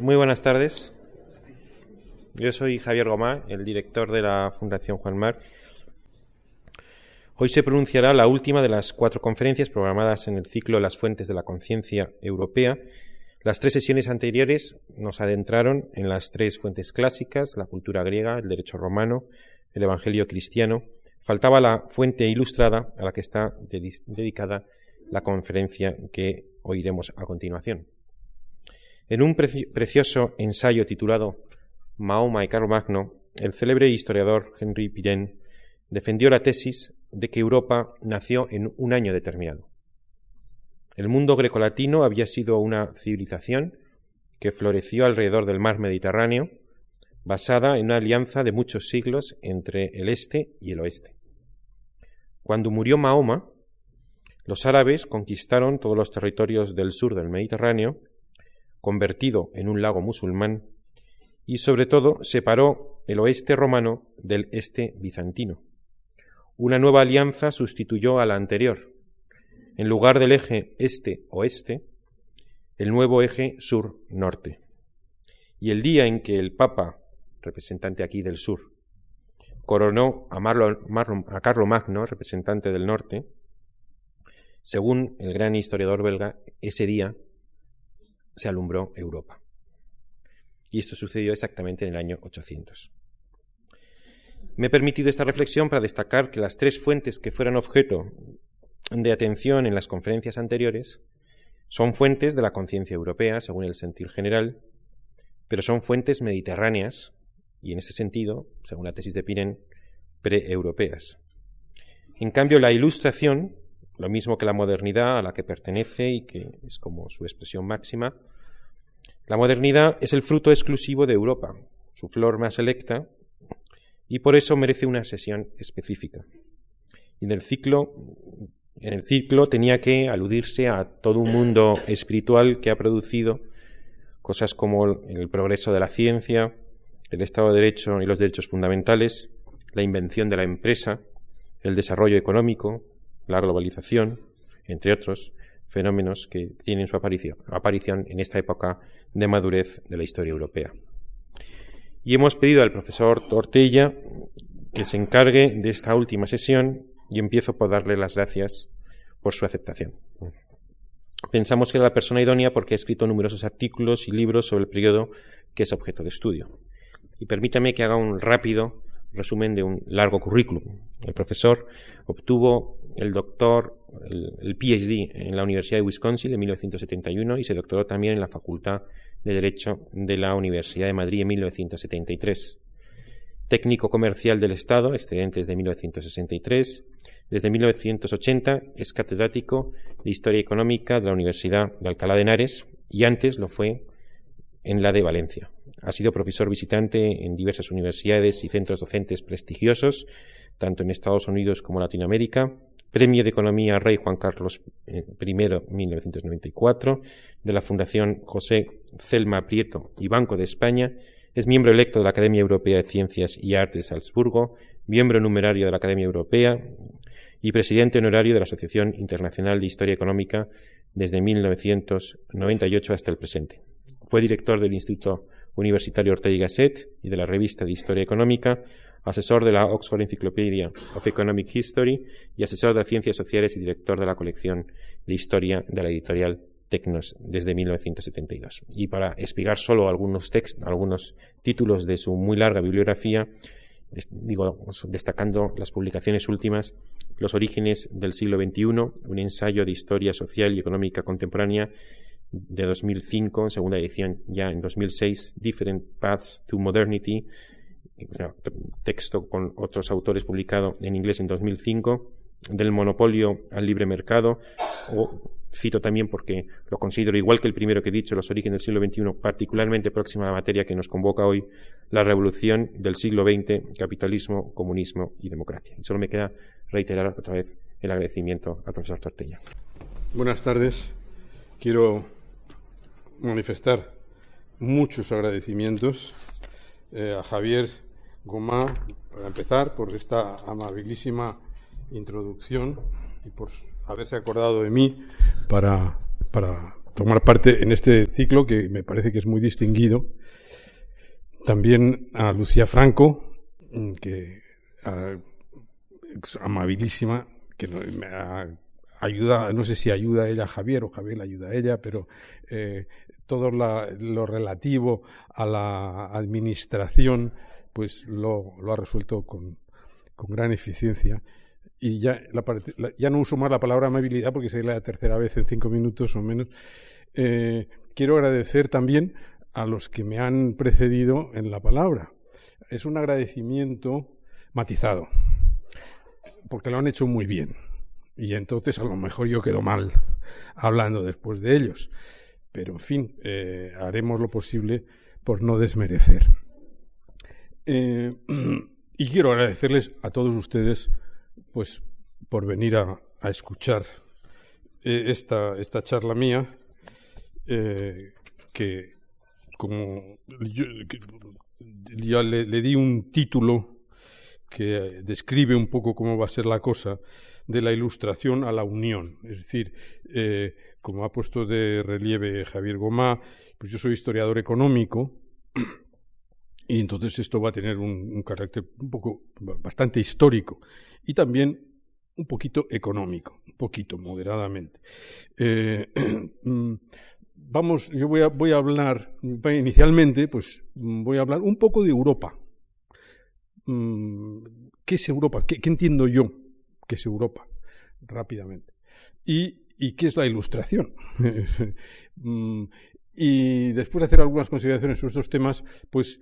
Muy buenas tardes. Yo soy Javier Gomá, el director de la Fundación Juan Mar. Hoy se pronunciará la última de las cuatro conferencias programadas en el ciclo Las fuentes de la conciencia europea. Las tres sesiones anteriores nos adentraron en las tres fuentes clásicas, la cultura griega, el derecho romano, el evangelio cristiano. Faltaba la fuente ilustrada a la que está dedicada la conferencia que oiremos a continuación. En un precioso ensayo titulado Mahoma y Magno, el célebre historiador Henry Pirenne defendió la tesis de que Europa nació en un año determinado. El mundo grecolatino había sido una civilización que floreció alrededor del mar Mediterráneo, basada en una alianza de muchos siglos entre el este y el oeste. Cuando murió Mahoma, los árabes conquistaron todos los territorios del sur del Mediterráneo convertido en un lago musulmán, y sobre todo separó el oeste romano del este bizantino. Una nueva alianza sustituyó a la anterior. En lugar del eje este-oeste, el nuevo eje sur-norte. Y el día en que el Papa, representante aquí del sur, coronó a, a Carlo Magno, representante del norte, según el gran historiador belga, ese día se alumbró Europa. Y esto sucedió exactamente en el año 800. Me he permitido esta reflexión para destacar que las tres fuentes que fueron objeto de atención en las conferencias anteriores son fuentes de la conciencia europea, según el sentir general, pero son fuentes mediterráneas y, en este sentido, según la tesis de Piren, pre-europeas. En cambio, la ilustración lo mismo que la modernidad a la que pertenece y que es como su expresión máxima. La modernidad es el fruto exclusivo de Europa, su flor más selecta, y por eso merece una sesión específica. Y en el ciclo, en el ciclo tenía que aludirse a todo un mundo espiritual que ha producido cosas como el progreso de la ciencia, el Estado de Derecho y los derechos fundamentales, la invención de la empresa, el desarrollo económico, la globalización, entre otros fenómenos que tienen su aparición, en esta época de madurez de la historia europea. Y hemos pedido al profesor Tortella que se encargue de esta última sesión y empiezo por darle las gracias por su aceptación. Pensamos que era la persona idónea porque ha escrito numerosos artículos y libros sobre el periodo que es objeto de estudio. Y permítame que haga un rápido resumen de un largo currículum. El profesor obtuvo el doctor, el, PhD en la Universidad de Wisconsin en 1971 y se doctoró también en la Facultad de Derecho de la Universidad de Madrid en 1973. Técnico comercial del Estado, excedente desde 1963. Desde 1980 es catedrático de Historia Económica de la Universidad de Alcalá de Henares y antes lo fue en la de Valencia. Ha sido profesor visitante en diversas universidades y centros docentes prestigiosos, tanto en Estados Unidos como Latinoamérica. Premio de Economía Rey Juan Carlos I, 1994, de la Fundación José Celma Prieto y Banco de España. Es miembro electo de la Academia Europea de Ciencias y Artes de Salzburgo, miembro numerario de la Academia Europea y presidente honorario de la Asociación Internacional de Historia Económica desde 1998 hasta el presente. Fue director del Instituto Universitario Ortega y Gasset y de la Revista de Historia Económica, asesor de la Oxford Encyclopedia of Economic History y asesor de Ciencias Sociales y director de la colección de Historia de la editorial Tecnos desde 1972. Y para explicar solo algunos textos, algunos títulos de su muy larga bibliografía, digo, destacando las publicaciones últimas, Los orígenes del siglo XXI, un ensayo de historia social y económica contemporánea de 2005, segunda edición ya en 2006, Different Paths to Modernity, texto con otros autores publicado en inglés en 2005, del monopolio al libre mercado, o cito también porque lo considero igual que el primero que he dicho, los orígenes del siglo XXI, particularmente próxima a la materia que nos convoca hoy, la revolución del siglo XX, capitalismo, comunismo y democracia. Y solo me queda reiterar otra vez el agradecimiento al profesor Torteña. Buenas tardes. Quiero manifestar muchos agradecimientos eh, a Javier Gomá, para empezar, por esta amabilísima introducción y por haberse acordado de mí para, para tomar parte en este ciclo que me parece que es muy distinguido. También a Lucía Franco, que es amabilísima, que me ayuda, no sé si ayuda a ella a Javier o Javier ayuda a ella, pero eh, todo lo relativo a la administración, pues lo, ha resuelto con, con gran eficiencia y ya, ya no uso más la palabra amabilidad porque es la tercera vez en cinco minutos o menos. Eh, quiero agradecer también a los que me han precedido en la palabra. Es un agradecimiento matizado, porque lo han hecho muy bien. Y entonces a lo mejor yo quedo mal hablando después de ellos. Pero en fin, eh, haremos lo posible por no desmerecer. Eh, y quiero agradecerles a todos ustedes pues por venir a, escuchar eh, esta, esta, charla mía, que como yo, le, di un título que describe un poco cómo va a ser la cosa, de la ilustración a la unión. Es decir, como ha puesto de relieve Javier Gomá, pues yo soy historiador económico, y entonces esto va a tener un, carácter un poco bastante histórico y también un poquito económico, un poquito moderadamente. Eh, mm, vamos, yo voy a, voy a hablar inicialmente, pues voy a hablar un poco de Europa. Mm, ¿Qué es Europa? ¿Qué, entiendo yo que es Europa? Rápidamente. Y, y qué es la ilustración. Mm, y después de hacer algunas consideraciones sobre estos temas, pues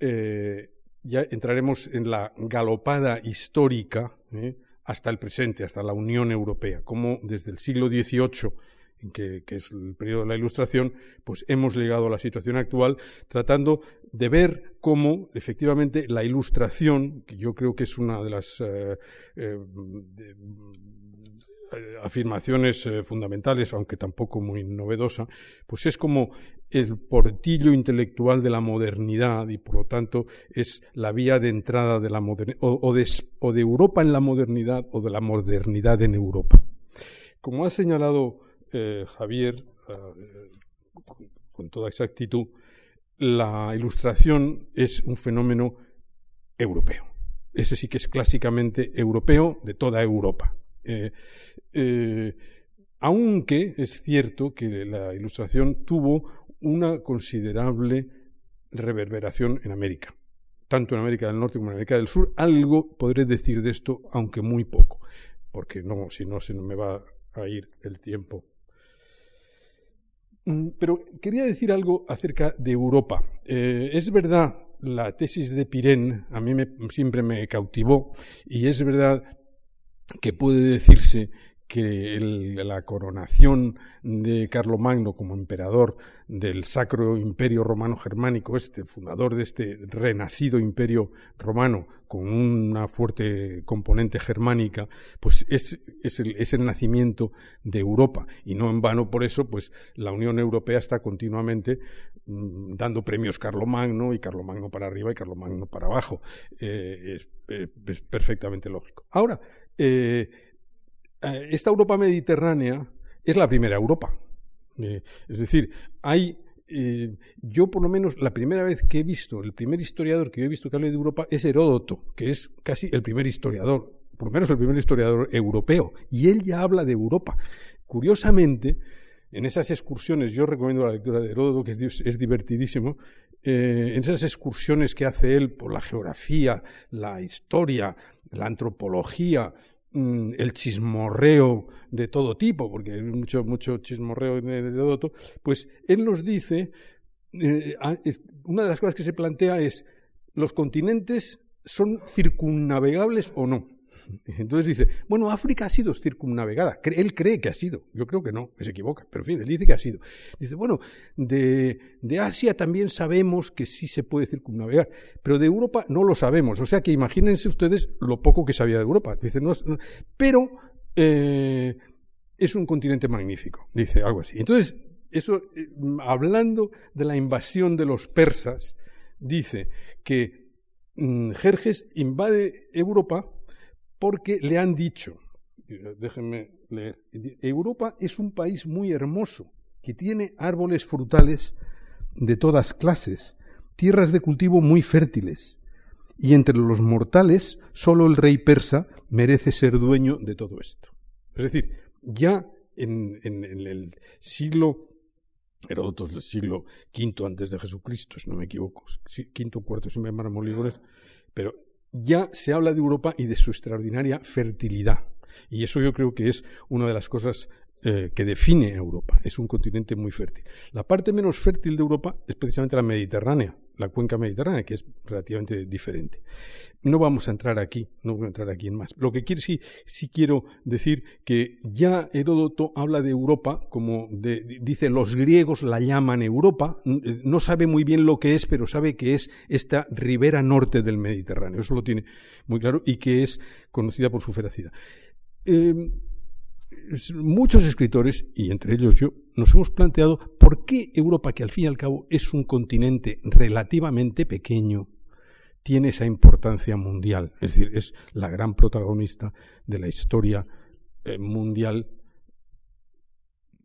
eh, ya entraremos en la galopada histórica ¿eh? hasta el presente, hasta la Unión Europea, como desde el siglo XVIII, que, es el periodo de la Ilustración, pues hemos llegado a la situación actual, tratando de ver cómo efectivamente la Ilustración, que yo creo que es una de las eh, afirmaciones fundamentales, aunque tampoco muy novedosa, pues es como el portillo intelectual de la modernidad y por lo tanto es la vía de entrada de la modernidad o, de, Europa en la modernidad o de la modernidad en Europa. Como ha señalado eh, Javier eh, con toda exactitud, la ilustración es un fenómeno europeo. Ese sí que es clásicamente europeo de toda Europa. Eh, aunque es cierto que la ilustración tuvo una considerable reverberación en América, tanto en América del Norte como en América del Sur. Algo podré decir de esto, aunque muy poco, porque no, si no se me va a ir el tiempo. Mm, pero quería decir algo acerca de Europa. Eh, es verdad, la tesis de Pirén a mí siempre me cautivó y es verdad que puede decirse que la coronación de Carlomagno como emperador del Sacro Imperio Romano Germánico, este fundador de este renacido imperio romano con una fuerte componente germánica, pues es, el, nacimiento de Europa. Y no en vano por eso, pues la Unión Europea está continuamente dando premios Carlomagno y Carlomagno para arriba y Carlomagno para abajo. Eh, es, perfectamente lógico. Ahora, eh, eh, esta Europa mediterránea es la primera Europa. Eh, es decir, hay eh, yo por lo menos la primera vez que he visto, el primer historiador que yo he visto que hable de Europa es Heródoto, que es casi el primer historiador, por lo menos el primer historiador europeo, y él ya habla de Europa. Curiosamente, en esas excursiones, yo recomiendo la lectura de Heródoto, que es, divertidísimo, en esas excursiones que hace él por la geografía, la historia, la antropología, Mm, el chismorreo de todo tipo, porque hay mucho, mucho chismorreo de, Heródoto, pues él nos dice, eh, una de las cosas que se plantea es, ¿los continentes son circunnavegables o no? Entonces dice, bueno, África ha sido circunnavegada. Él cree que ha sido. Yo creo que no, se equivoca. Pero en fin, él dice que ha sido. Dice, bueno, de, Asia también sabemos que sí se puede circunnavegar, pero de Europa no lo sabemos. O sea que imagínense ustedes lo poco que sabía de Europa. Dice, pero eh, es un continente magnífico. Dice algo así. Entonces, eso, eh, hablando de la invasión de los persas, dice que mm, Jerjes invade Europa porque le han dicho, déjenme leer, Europa es un país muy hermoso que tiene árboles frutales de todas clases, tierras de cultivo muy fértiles, y entre los mortales solo el rey persa merece ser dueño de todo esto. Es decir, ya en, el siglo Heródoto del siglo V antes de Jesucristo, si no me equivoco, quinto cuarto, si me lígones, pero ya se habla de Europa y de su extraordinaria fertilidad. Y eso yo creo que es una de las cosas eh, que define Europa. Es un continente muy fértil. La parte menos fértil de Europa es precisamente la Mediterránea, la cuenca mediterránea, que es relativamente diferente. No vamos a entrar aquí, no voy a entrar aquí en más. Lo que quiero, sí, sí quiero decir que ya Heródoto habla de Europa como de, dice los griegos la llaman Europa, no sabe muy bien lo que es, pero sabe que es esta ribera norte del Mediterráneo. Eso lo tiene muy claro y que es conocida por su feracidad. Eh, muchos escritores, y entre ellos yo, nos hemos planteado por qué Europa, que al fin y al cabo es un continente relativamente pequeño, tiene esa importancia mundial. Es decir, es la gran protagonista de la historia eh, mundial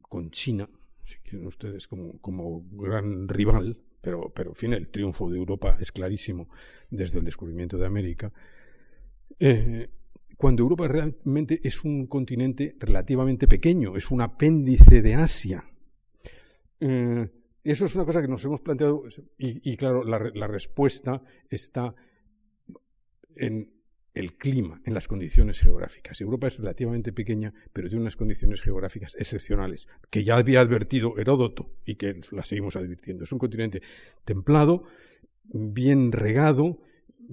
con China, si quieren ustedes, como, como gran rival, pero, pero en fin, el triunfo de Europa es clarísimo desde el descubrimiento de América. Eh, cuando Europa realmente es un continente relativamente pequeño, es un apéndice de Asia. Eh, eso es una cosa que nos hemos planteado y, claro, la, respuesta está en el clima, en las condiciones geográficas. Europa es relativamente pequeña, pero tiene unas condiciones geográficas excepcionales, que ya había advertido Heródoto y que la seguimos advirtiendo. Es un continente templado, bien regado,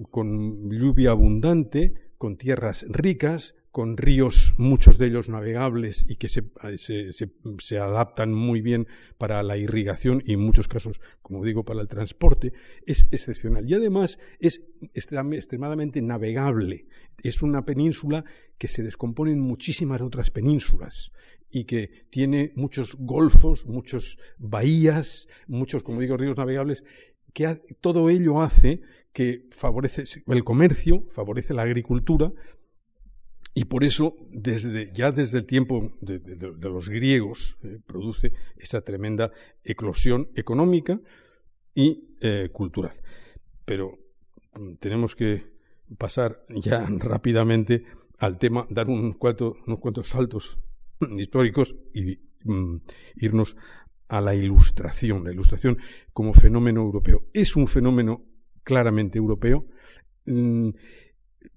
con lluvia abundante, con tierras ricas, con ríos, muchos de ellos navegables y que se, se, adaptan muy bien para la irrigación y en muchos casos, como digo, para el transporte, es excepcional. Y además es extremadamente navegable. Es una península que se descompone en muchísimas otras penínsulas y que tiene muchos golfos, muchos bahías, muchos, como digo, ríos navegables, que todo ello hace que favorece el comercio, favorece la agricultura, y por eso, desde, ya desde el tiempo de, los griegos, eh, produce esa tremenda eclosión económica y eh, cultural. Pero mm, tenemos que pasar ya rápidamente al tema, dar unos cuantos saltos históricos y mm, irnos a la ilustración, la ilustración como fenómeno europeo. Es un fenómeno claramente europeo. Mm,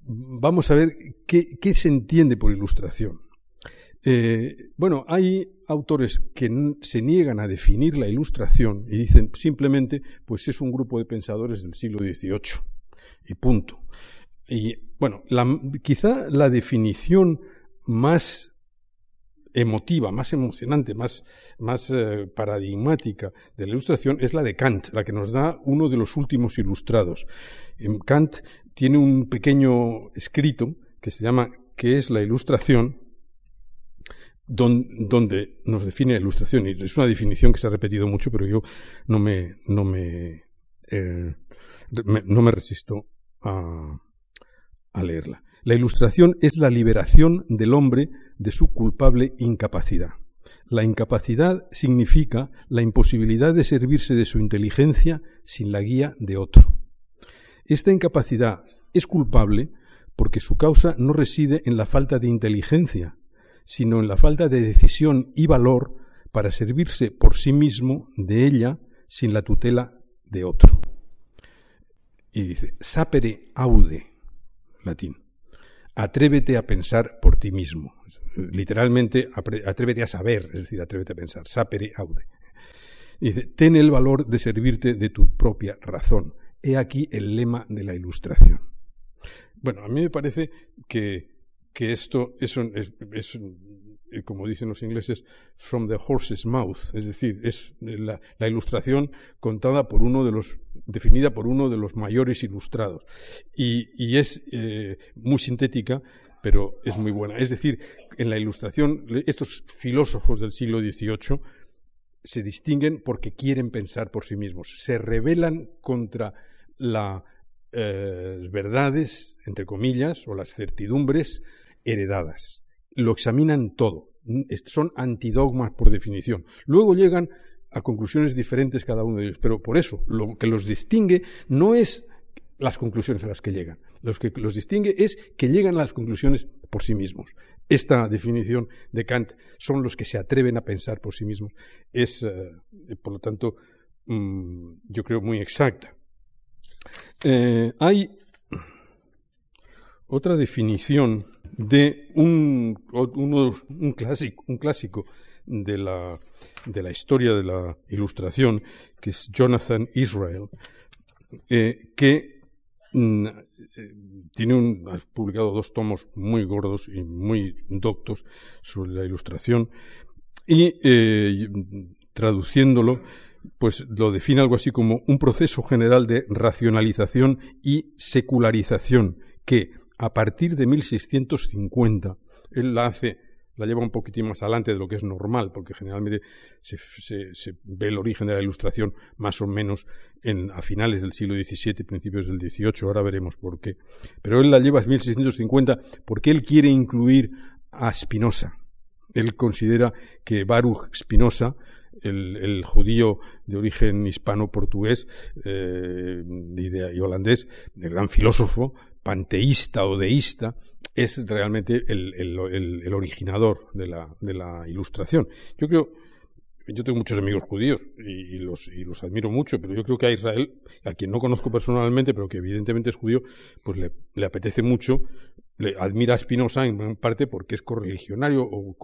vamos a ver qué, se entiende por ilustración. Eh, bueno, hay autores que se niegan a definir la ilustración y dicen simplemente, pues es un grupo de pensadores del siglo XVIII y punto. Y bueno, quizá la definición más emotiva, más emocionante, más, más eh, paradigmática de la ilustración es la de Kant, la que nos da uno de los últimos ilustrados. Kant tiene un pequeño escrito que se llama ¿Qué es la ilustración? donde nos define la ilustración. Y es una definición que se ha repetido mucho, pero yo no me, no me, eh, no me resisto a, a leerla. La ilustración es la liberación del hombre de su culpable incapacidad. La incapacidad significa la imposibilidad de servirse de su inteligencia sin la guía de otro. Esta incapacidad es culpable porque su causa no reside en la falta de inteligencia, sino en la falta de decisión y valor para servirse por sí mismo de ella sin la tutela de otro. Y dice, sapere aude, latín atrévete a pensar por ti mismo. Literalmente, atrévete a saber, es decir, atrévete a pensar. Sapere aude. Dice, ten el valor de servirte de tu propia razón. He aquí el lema de la ilustración. Bueno, a mí me parece que, que esto es, es, es eh, como dicen los ingleses, from the horse's mouth, es decir, es la, ilustración contada por uno de los, definida por uno de los mayores ilustrados. Y, es eh, muy sintética, pero es muy buena. Es decir, en la ilustración, estos filósofos del siglo XVIII se distinguen porque quieren pensar por sí mismos, se rebelan contra las eh, verdades, entre comillas, o las certidumbres heredadas lo examinan todo. Son antidogmas por definición. Luego llegan a conclusiones diferentes cada uno de ellos. Pero por eso, lo que los distingue no es las conclusiones a las que llegan. Lo que los distingue es que llegan a las conclusiones por sí mismos. Esta definición de Kant son los que se atreven a pensar por sí mismos. Es, eh, por lo tanto, mm, yo creo muy exacta. Eh, hay otra definición de un, un, clásico, un clásico de la, de la historia de la ilustración, que es Jonathan Israel, eh, que mm, eh, tiene un, ha publicado dos tomos muy gordos y muy doctos sobre la ilustración y eh, traduciéndolo pues lo define algo así como un proceso general de racionalización y secularización que a partir de 1650 él la hace la lleva un poquitín más adelante de lo que es normal, porque generalmente se, ve el origen de la ilustración más o menos en, a finales del siglo XVII, principios del XVIII, ahora veremos por qué. Pero él la lleva a 1650 porque él quiere incluir a Spinoza. Él considera que Baruch Spinoza, el, judío de origen hispano-portugués eh, y, holandés, el gran filósofo, panteísta o deísta, es realmente el, originador de la, de la, ilustración. Yo creo, yo tengo muchos amigos judíos y, los, y los admiro mucho, pero yo creo que a Israel, a quien no conozco personalmente, pero que evidentemente es judío, pues le, apetece mucho, le admira a Spinoza en parte porque es correligionario o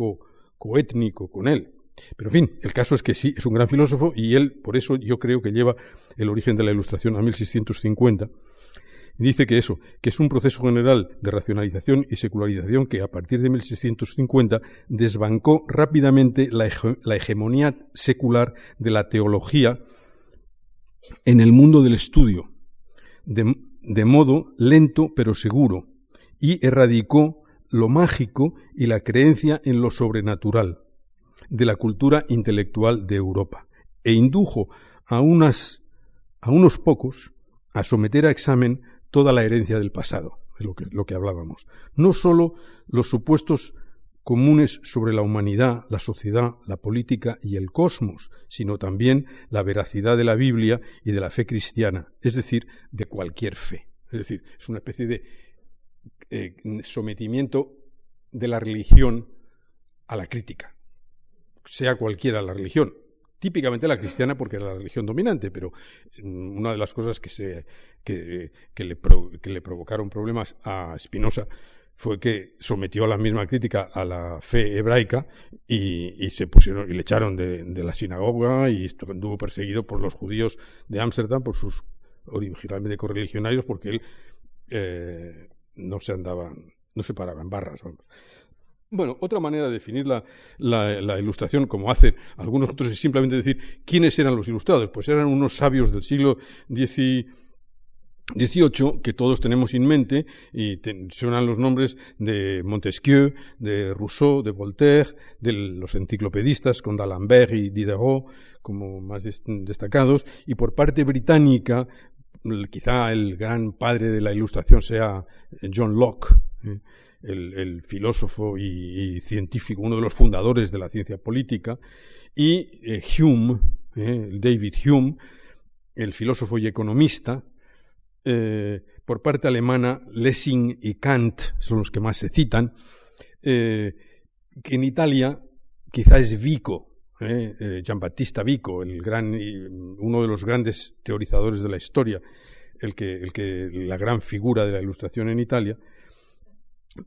coétnico con él. Pero en fin, el caso es que sí, es un gran filósofo y él, por eso yo creo que lleva el origen de la ilustración a 1650 dice que eso, que es un proceso general de racionalización y secularización que a partir de 1650 desbancó rápidamente la, hegemonía secular de la teología en el mundo del estudio, de modo lento pero seguro, y erradicó lo mágico y la creencia en lo sobrenatural de la cultura intelectual de Europa, e indujo a, unas, a unos pocos a someter a examen toda la herencia del pasado, de lo que, hablábamos. No sólo los supuestos comunes sobre la humanidad, la sociedad, la política y el cosmos, sino también la veracidad de la Biblia y de la fe cristiana, es decir, de cualquier fe. Es decir, es una especie de eh, sometimiento de la religión a la crítica, sea cualquiera la religión, típicamente la cristiana porque era la religión dominante, pero mm, una de las cosas que, se, que, le, que le, provocaron problemas a Spinoza fue que sometió a la misma crítica a la fe hebraica y, y se pusieron y le echaron de, de la sinagoga y estuvo perseguido por los judíos de Ámsterdam por sus originalmente correligionarios porque él eh, no se andaba no se paraba en barras. Bueno, otra manera de definir la, la, ilustración, como hacen algunos otros, es simplemente decir quiénes eran los ilustrados. Pues eran unos sabios del siglo XVIII que todos tenemos en mente y suenan los nombres de Montesquieu, de Rousseau, de Voltaire, de los enciclopedistas con d'Alembert y Diderot como más destacados y por parte británica quizá el gran padre de la ilustración sea John Locke. ¿Eh? el, filósofo y, científico, uno de los fundadores de la ciencia política, y eh, Hume, eh, David Hume, el filósofo y economista, por parte alemana, Lessing y Kant son los que más se citan, que en Italia quizá es Vico, Giambattista Vico, el gran, uno de los grandes teorizadores de la historia, el que, el que, la gran figura de la ilustración en Italia,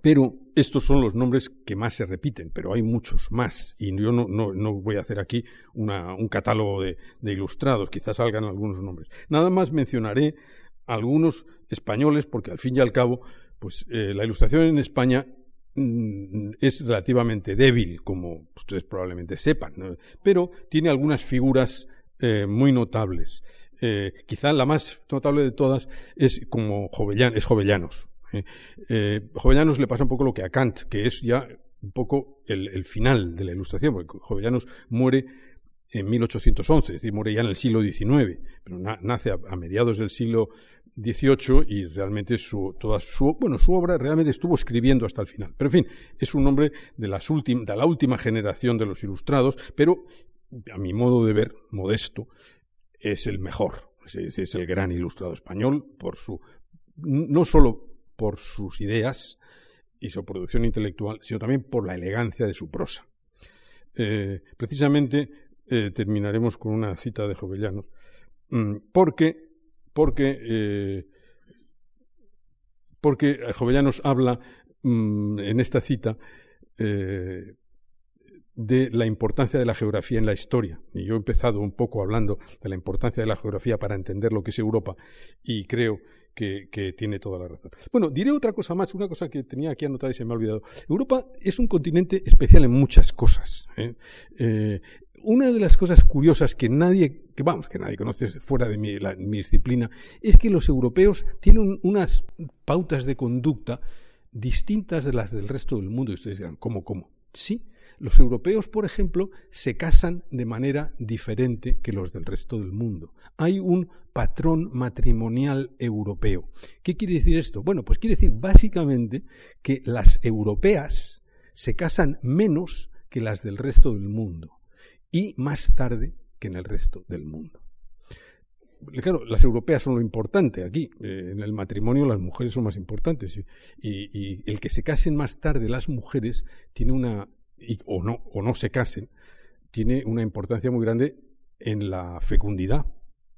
pero estos son los nombres que más se repiten, pero hay muchos más. Y yo no, voy a hacer aquí un catálogo de, ilustrados, quizás salgan algunos nombres. Nada más mencionaré algunos españoles, porque al fin y al cabo, pues eh, la ilustración en España mm, es relativamente débil, como ustedes probablemente sepan, pero tiene algunas figuras eh, muy notables. Eh, quizá la más notable de todas es como es Jovellanos. Eh, Jovellanos le pasa un poco lo que a Kant, que es ya un poco el, final de la ilustración, porque Jovellanos muere en 1811, es decir, muere ya en el siglo XIX, pero nace a, mediados del siglo XVIII y realmente su, toda su, bueno, su obra realmente estuvo escribiendo hasta el final. Pero en fin, es un hombre de, las de la última generación de los ilustrados, pero a mi modo de ver, modesto, es el mejor. Es, es el gran ilustrado español por su, no solo por sus ideas y su producción intelectual, sino también por la elegancia de su prosa. Eh, precisamente eh, terminaremos con una cita de Jovellanos, mm, porque, porque, eh, porque Jovellanos habla mm, en esta cita de la importancia de la geografía en la historia. Y yo he empezado un poco hablando de la importancia de la geografía para entender lo que es Europa y creo que, tiene toda la razón. Bueno, diré otra cosa más, una cosa que tenía aquí anotada y se me ha olvidado. Europa es un continente especial en muchas cosas. ¿eh? Eh, una de las cosas curiosas que nadie, que vamos, que nadie conoce fuera de mi, mi disciplina, es que los europeos tienen unas pautas de conducta distintas de las del resto del mundo. Y ustedes dirán, ¿cómo, cómo? Sí, los europeos, por ejemplo, se casan de manera diferente que los del resto del mundo. Hay un patrón matrimonial europeo. ¿Qué quiere decir esto? Bueno, pues quiere decir básicamente que las europeas se casan menos que las del resto del mundo y más tarde que en el resto del mundo. Claro, las europeas son lo importante aquí. Eh, en el matrimonio las mujeres son más importantes. y, el que se casen más tarde las mujeres tiene una o, no, o no se casen, tiene una importancia muy grande en la fecundidad,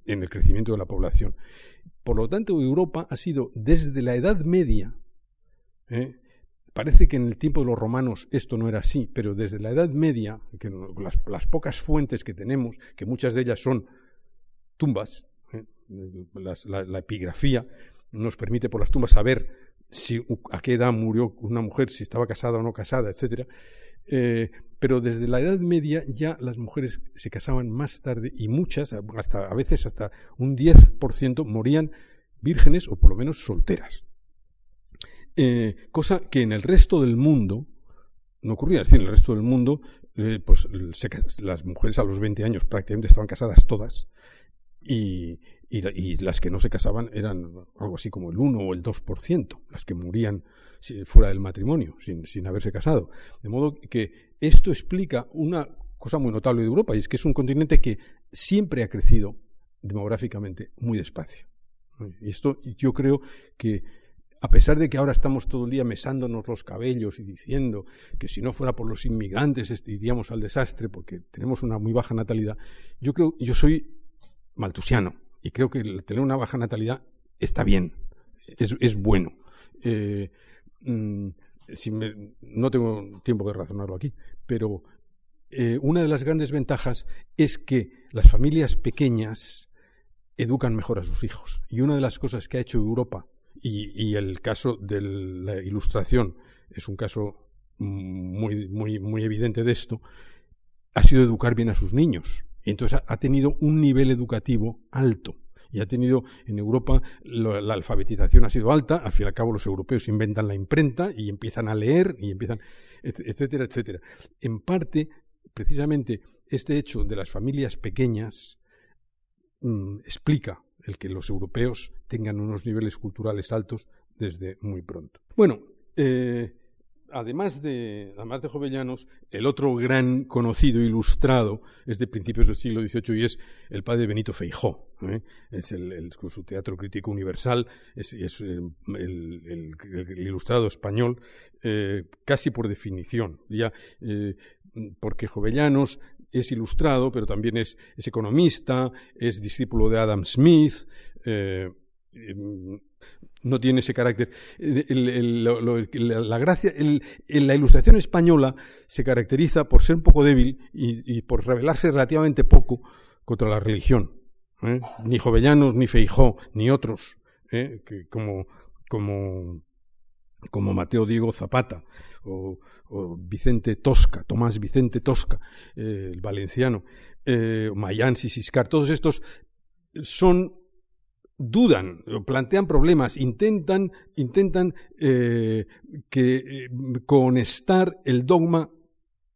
en el crecimiento de la población. Por lo tanto, Europa ha sido desde la Edad Media, ¿eh? parece que en el tiempo de los romanos esto no era así, pero desde la Edad Media, que las, pocas fuentes que tenemos, que muchas de ellas son tumbas, ¿eh? la, la, epigrafía nos permite por las tumbas saber si, a qué edad murió una mujer, si estaba casada o no casada, etcétera. Eh, pero desde la Edad Media ya las mujeres se casaban más tarde y muchas, hasta a veces hasta un 10%, morían vírgenes o por lo menos solteras. Eh, cosa que en el resto del mundo no ocurría. Es decir, en el resto del mundo, eh, pues las mujeres a los 20 años prácticamente estaban casadas todas y, y, las que no se casaban eran algo así como el 1 o el 2%, las que morían fuera del matrimonio, sin, haberse casado. De modo que esto explica una cosa muy notable de Europa, y es que es un continente que siempre ha crecido demográficamente muy despacio. Y esto yo creo que a pesar de que ahora estamos todo el día mesándonos los cabellos y diciendo que si no fuera por los inmigrantes iríamos al desastre porque tenemos una muy baja natalidad, yo creo, yo soy maltusiano y creo que tener una baja natalidad está bien, es, bueno. Eh, mm, no tengo tiempo de razonarlo aquí, pero eh, una de las grandes ventajas es que las familias pequeñas educan mejor a sus hijos. Y una de las cosas que ha hecho Europa, y, el caso de la ilustración es un caso muy, muy evidente de esto, ha sido educar bien a sus niños. Entonces ha tenido un nivel educativo alto. Y ha tenido en Europa la, alfabetización ha sido alta, al fin y al cabo los europeos inventan la imprenta y empiezan a leer y empiezan, etcétera, etcétera. En parte, precisamente, este hecho de las familias pequeñas mm, explica el que los europeos tengan unos niveles culturales altos desde muy pronto. Bueno, eh, además de, además de Jovellanos, el otro gran conocido ilustrado es de principios del siglo XVIII y es el padre Benito Feijó. ¿eh? Es el, su teatro crítico universal, es, el, ilustrado español, eh, casi por definición. Ya, eh, porque Jovellanos es ilustrado, pero también es, es economista, es discípulo de Adam Smith, no tiene ese carácter. la, gracia, la ilustración española se caracteriza por ser un poco débil y, por rebelarse relativamente poco contra la religión. ¿eh? Ni Jovellanos, ni Feijó, ni otros, ¿eh? que como, como, como Mateo Diego Zapata o, Vicente Tosca, Tomás Vicente Tosca, eh, el valenciano, Mayán Siscar, todos estos son dudan, plantean problemas, intentan, intentan eh, que, eh, conestar el dogma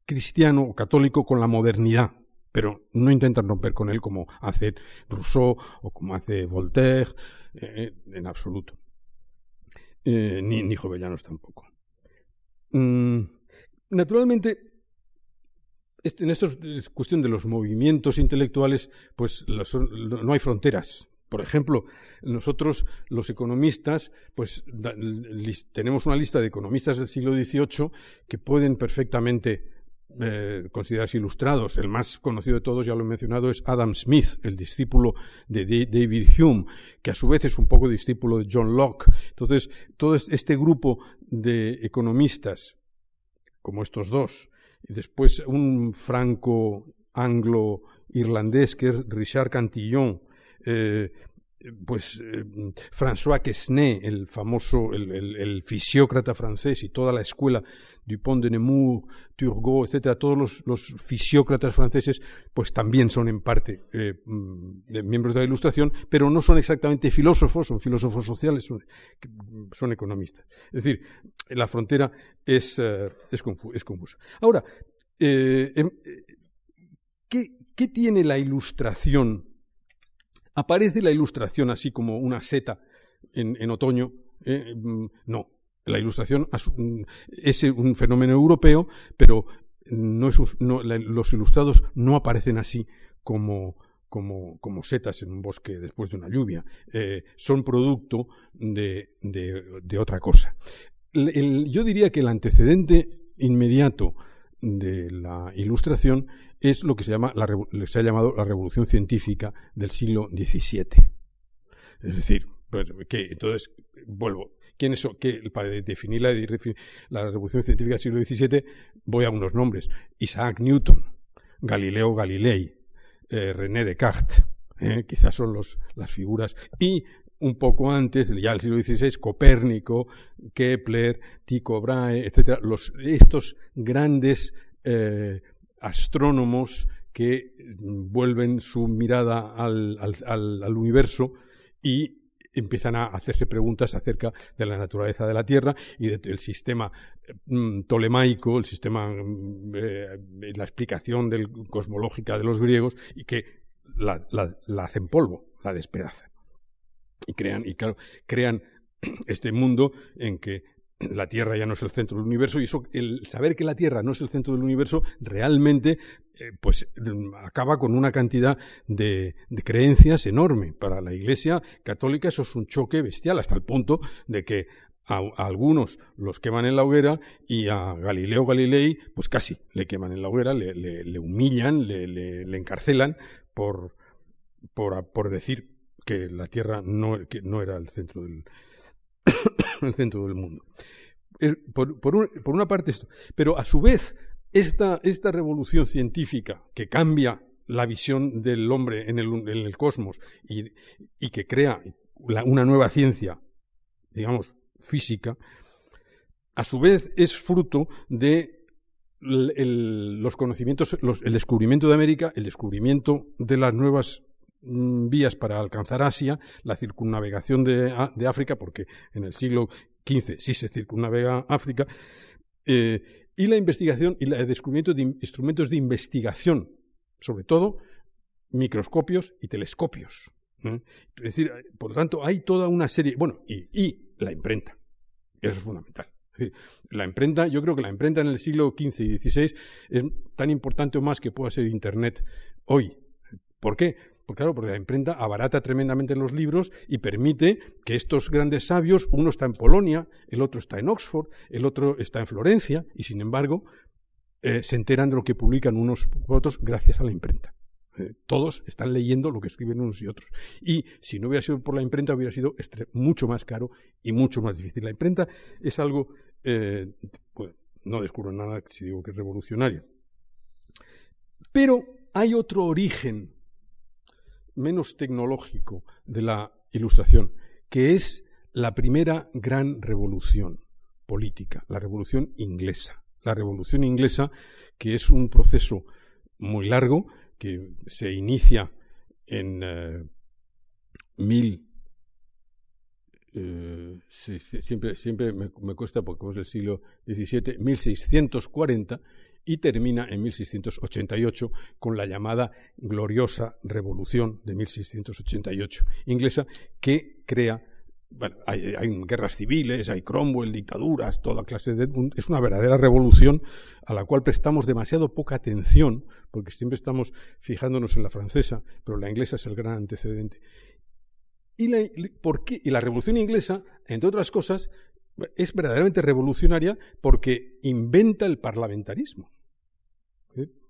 cristiano o católico con la modernidad. pero no intentan romper con él como hace Rousseau o como hace Voltaire, eh, en absoluto. Eh, ni, ni Jovellanos tampoco. Mm, naturalmente, este, en esto es cuestión de los movimientos intelectuales, pues no hay fronteras. Por ejemplo, nosotros los economistas, pues tenemos una lista de economistas del siglo XVIII que pueden perfectamente eh, considerarse ilustrados. El más conocido de todos, ya lo he mencionado, es Adam Smith, el discípulo de David Hume, que a su vez es un poco discípulo de John Locke. Entonces, todo este grupo de economistas, como estos dos, y después un franco anglo-irlandés que es Richard Cantillon, eh, pues eh, François Quesnay, el famoso, el, fisiócrata francés y toda la escuela Dupont de Nemours, Turgot, etcétera, todos los, fisiócratas franceses, pues también son en parte eh, mm, miembros de la Ilustración, pero no son exactamente filósofos, son filósofos sociales, son, economistas. Es decir, la frontera es, es, confusa. Ahora, em, ¿qué, ¿qué tiene la Ilustración? ¿Aparece la ilustración así como una seta en, otoño? Eh, mm, no. La ilustración es un fenómeno europeo, pero no es, los ilustrados no aparecen así como, como, como, setas en un bosque después de una lluvia. Eh, son producto de, de, otra cosa. yo diría que el antecedente inmediato de la ilustración es lo que se, llama la, se ha llamado la revolución científica del siglo XVII. Es decir, pues, que entonces, vuelvo, ¿quién es, que, para definir la, la revolución científica del siglo XVII voy a unos nombres. Isaac Newton, Galileo Galilei, eh, René Descartes, eh, quizás son los, las figuras, y un poco antes, ya el siglo XVI, Copérnico, Kepler, Tycho Brahe, etcétera, los, estos grandes eh, astrónomos que vuelven su mirada al, universo y empiezan a hacerse preguntas acerca de la naturaleza de la Tierra y del sistema mm, tolemaico, el sistema, mm, eh, la explicación del, cosmológica de los griegos y que la, la hacen polvo, la despedazan. Y crean, y claro, crean este mundo en que la Tierra ya no es el centro del universo y eso, el saber que la Tierra no es el centro del universo realmente eh, pues acaba con una cantidad de, creencias enorme. Para la Iglesia católica eso es un choque bestial hasta el punto de que a, algunos los queman en la hoguera y a Galileo Galilei pues casi le queman en la hoguera, le, humillan, le, encarcelan por, decir que la Tierra no, no era el centro del, el centro del mundo. Por, una parte esto, pero a su vez esta, esta revolución científica que cambia la visión del hombre en el, cosmos y, que crea una nueva ciencia, digamos, física, a su vez es fruto de los conocimientos, el descubrimiento de América, el descubrimiento de las nuevas vías para alcanzar Asia, la circunnavegación de, África, porque en el siglo XV sí se circunnavega África, eh, y la investigación y el descubrimiento de instrumentos de investigación, sobre todo microscopios y telescopios. Es decir, por lo tanto, hay toda una serie, bueno, y, la imprenta, eso es fundamental. la imprenta, yo creo que la imprenta en el siglo XV y XVI es tan importante o más que pueda ser Internet hoy. ¿Por qué? Pues claro, porque la imprenta abarata tremendamente los libros y permite que estos grandes sabios, uno está en Polonia, el otro está en Oxford, el otro está en Florencia, y sin embargo eh, se enteran de lo que publican unos u otros gracias a la imprenta. Eh, todos están leyendo lo que escriben unos y otros. Y si no hubiera sido por la imprenta, hubiera sido mucho más caro y mucho más difícil. La imprenta es algo, eh, no descubro nada si digo que es revolucionario. Pero hay otro origen menos tecnológico de la Ilustración, que es la primera gran revolución política, la revolución inglesa. La revolución inglesa, que es un proceso muy largo, que se inicia en eh, mil eh, siempre, siempre me, cuesta porque es del siglo XVII, 1640, y termina en 1688 con la llamada gloriosa Revolución de 1688 inglesa que crea hay, guerras civiles, hay Cromwell, dictaduras, toda clase de... Es una verdadera revolución a la cual prestamos demasiado poca atención, porque siempre estamos fijándonos en la francesa, pero la inglesa es el gran antecedente. Y la revolución inglesa, entre otras cosas, es verdaderamente revolucionaria porque inventa el parlamentarismo.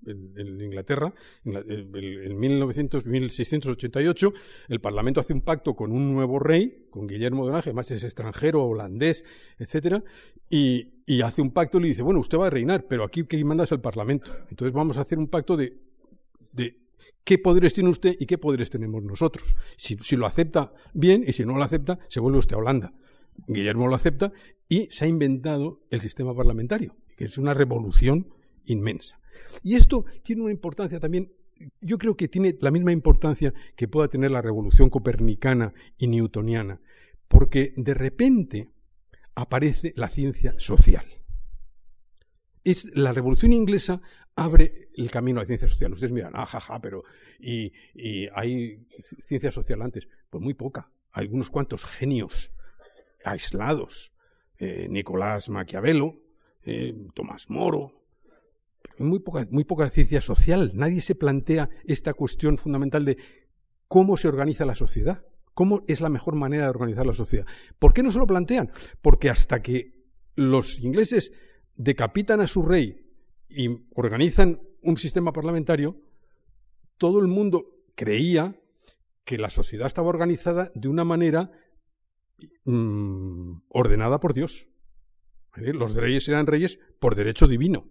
En, Inglaterra, en, 1688, el Parlamento hace un pacto con un nuevo rey, con Guillermo de Orange, además es extranjero, holandés, etcétera, y, hace un pacto y le dice, bueno, usted va a reinar, pero aquí quien manda es el Parlamento. Entonces vamos a hacer un pacto de, qué poderes tiene usted y qué poderes tenemos nosotros. Si, si, lo acepta, bien, y si no lo acepta, se vuelve usted a Holanda. Guillermo lo acepta y se ha inventado el sistema parlamentario, que es una revolución inmensa. Y esto tiene una importancia también, yo creo que tiene la misma importancia que pueda tener la revolución copernicana y newtoniana, porque de repente aparece la ciencia social. Es la revolución inglesa abre el camino a la ciencia social. Ustedes miran, ah, jaja, pero ¿y, hay ciencia social antes? Pues muy poca. Hay unos cuantos genios aislados. Eh, Nicolás Maquiavelo, eh, Tomás Moro. Muy poca, muy poca ciencia social. Nadie se plantea esta cuestión fundamental de cómo se organiza la sociedad. ¿Cómo es la mejor manera de organizar la sociedad? ¿Por qué no se lo plantean? Porque hasta que los ingleses decapitan a su rey y organizan un sistema parlamentario, todo el mundo creía que la sociedad estaba organizada de una manera Mm, ordenada por Dios. Los reyes eran reyes por derecho divino.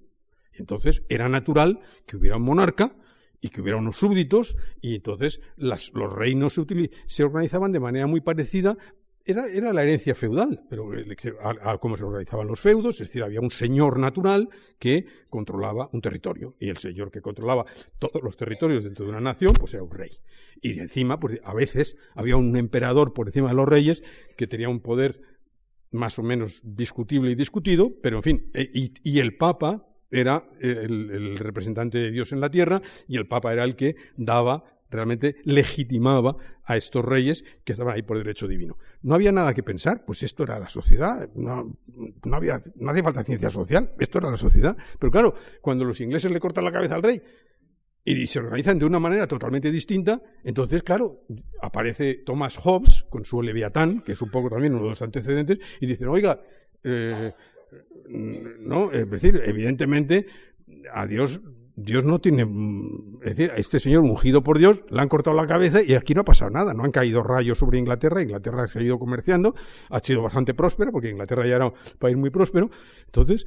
Entonces era natural que hubiera un monarca y que hubiera unos súbditos, y entonces los reinos se, organizaban de manera muy parecida era, la herencia feudal, pero a, cómo se organizaban los feudos, es decir, había un señor natural que controlaba un territorio, y el señor que controlaba todos los territorios dentro de una nación, pues era un rey. Y encima, pues a veces había un emperador por encima de los reyes que tenía un poder más o menos discutible y discutido, pero en fin, e, y, el Papa era el, el representante de Dios en la tierra, y el Papa era el que daba realmente legitimaba a estos reyes que estaban ahí por derecho divino. No había nada que pensar, pues esto era la sociedad, no, no, había, no hacía falta ciencia social, esto era la sociedad. Pero claro, cuando los ingleses le cortan la cabeza al rey y se organizan de una manera totalmente distinta, entonces, claro, aparece Thomas Hobbes con su Leviatán, que es un poco también uno de los antecedentes, y dicen, oiga, eh, no, es decir, evidentemente a Dios Dios no tiene, es decir, a este señor ungido por Dios le han cortado la cabeza y aquí no ha pasado nada, no han caído rayos sobre Inglaterra, Inglaterra ha seguido comerciando, ha sido bastante próspera porque Inglaterra ya era un país muy próspero. Entonces,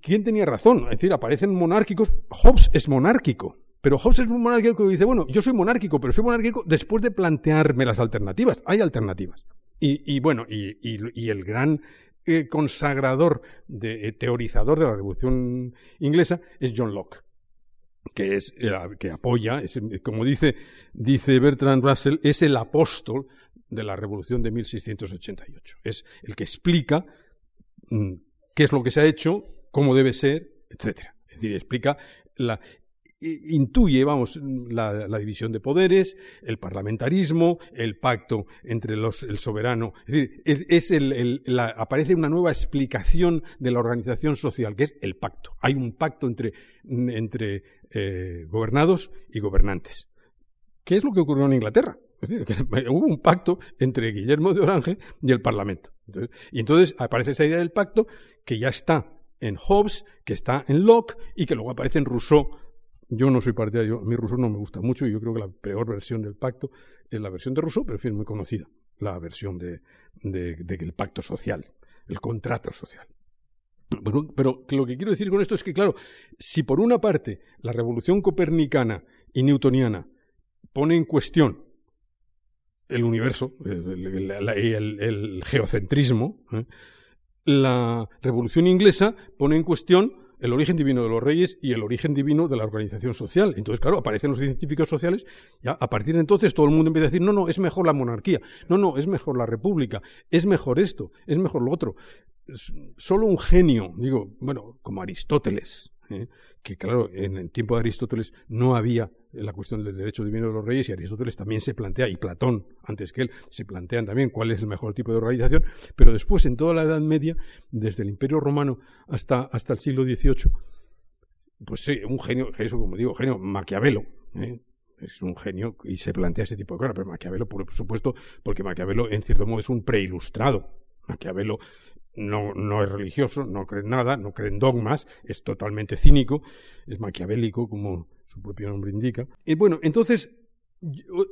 ¿quién tenía razón? Es decir, aparecen monárquicos, Hobbes es monárquico, pero Hobbes es un monárquico que dice, bueno, yo soy monárquico, pero soy monárquico después de plantearme las alternativas. Hay alternativas. Y, bueno, y, el gran eh, consagrador, de, eh, teorizador de la Revolución Inglesa es John Locke que es que apoya, como dice, dice Bertrand Russell, es el apóstol de la Revolución de 1688. Es el que explica mm, qué es lo que se ha hecho, cómo debe ser, etcétera. Es decir, explica la, intuye, vamos, la, división de poderes, el parlamentarismo, el pacto entre los, el soberano. Es decir, es, el, aparece una nueva explicación de la organización social, que es el pacto. Hay un pacto entre, entre eh, gobernados y gobernantes. ¿Qué es lo que ocurrió en Inglaterra? Es decir, que hubo un pacto entre Guillermo de Orange y el Parlamento. y entonces aparece esa idea del pacto que ya está en Hobbes, que está en Locke y que luego aparece en Rousseau yo no soy partidario, a mí Rousseau no me gusta mucho y yo creo que la peor versión del pacto es la versión de Rousseau, pero en fin, muy conocida, la versión de, del pacto social, el contrato social. pero lo que quiero decir con esto es que, claro, si por una parte la revolución copernicana y newtoniana pone en cuestión el universo, el, geocentrismo, ¿eh? la revolución inglesa pone en cuestión el origen divino de los reyes y el origen divino de la organización social. Entonces, claro, aparecen los científicos sociales, ya a partir de entonces todo el mundo empieza a decir, no, no, es mejor la monarquía, no, no, es mejor la república, es mejor esto, es mejor lo otro. solo un genio, digo, bueno, como Aristóteles, ¿eh? que claro, en el tiempo de Aristóteles no había la cuestión del derecho divino de los reyes y Aristóteles también se plantea, y Platón antes que él, se plantean también cuál es el mejor tipo de organización, pero después en toda la Edad Media, desde el Imperio Romano hasta, hasta el siglo XVIII, pues sí, un genio, eso como digo, genio Maquiavelo, ¿eh? es un genio y se plantea ese tipo de cosas, pero Maquiavelo, por supuesto, porque Maquiavelo en cierto modo es un preilustrado. Maquiavelo no, no es religioso, no cree en nada, no cree en dogmas, es totalmente cínico, es maquiavélico, como su propio nombre indica. Y bueno, entonces,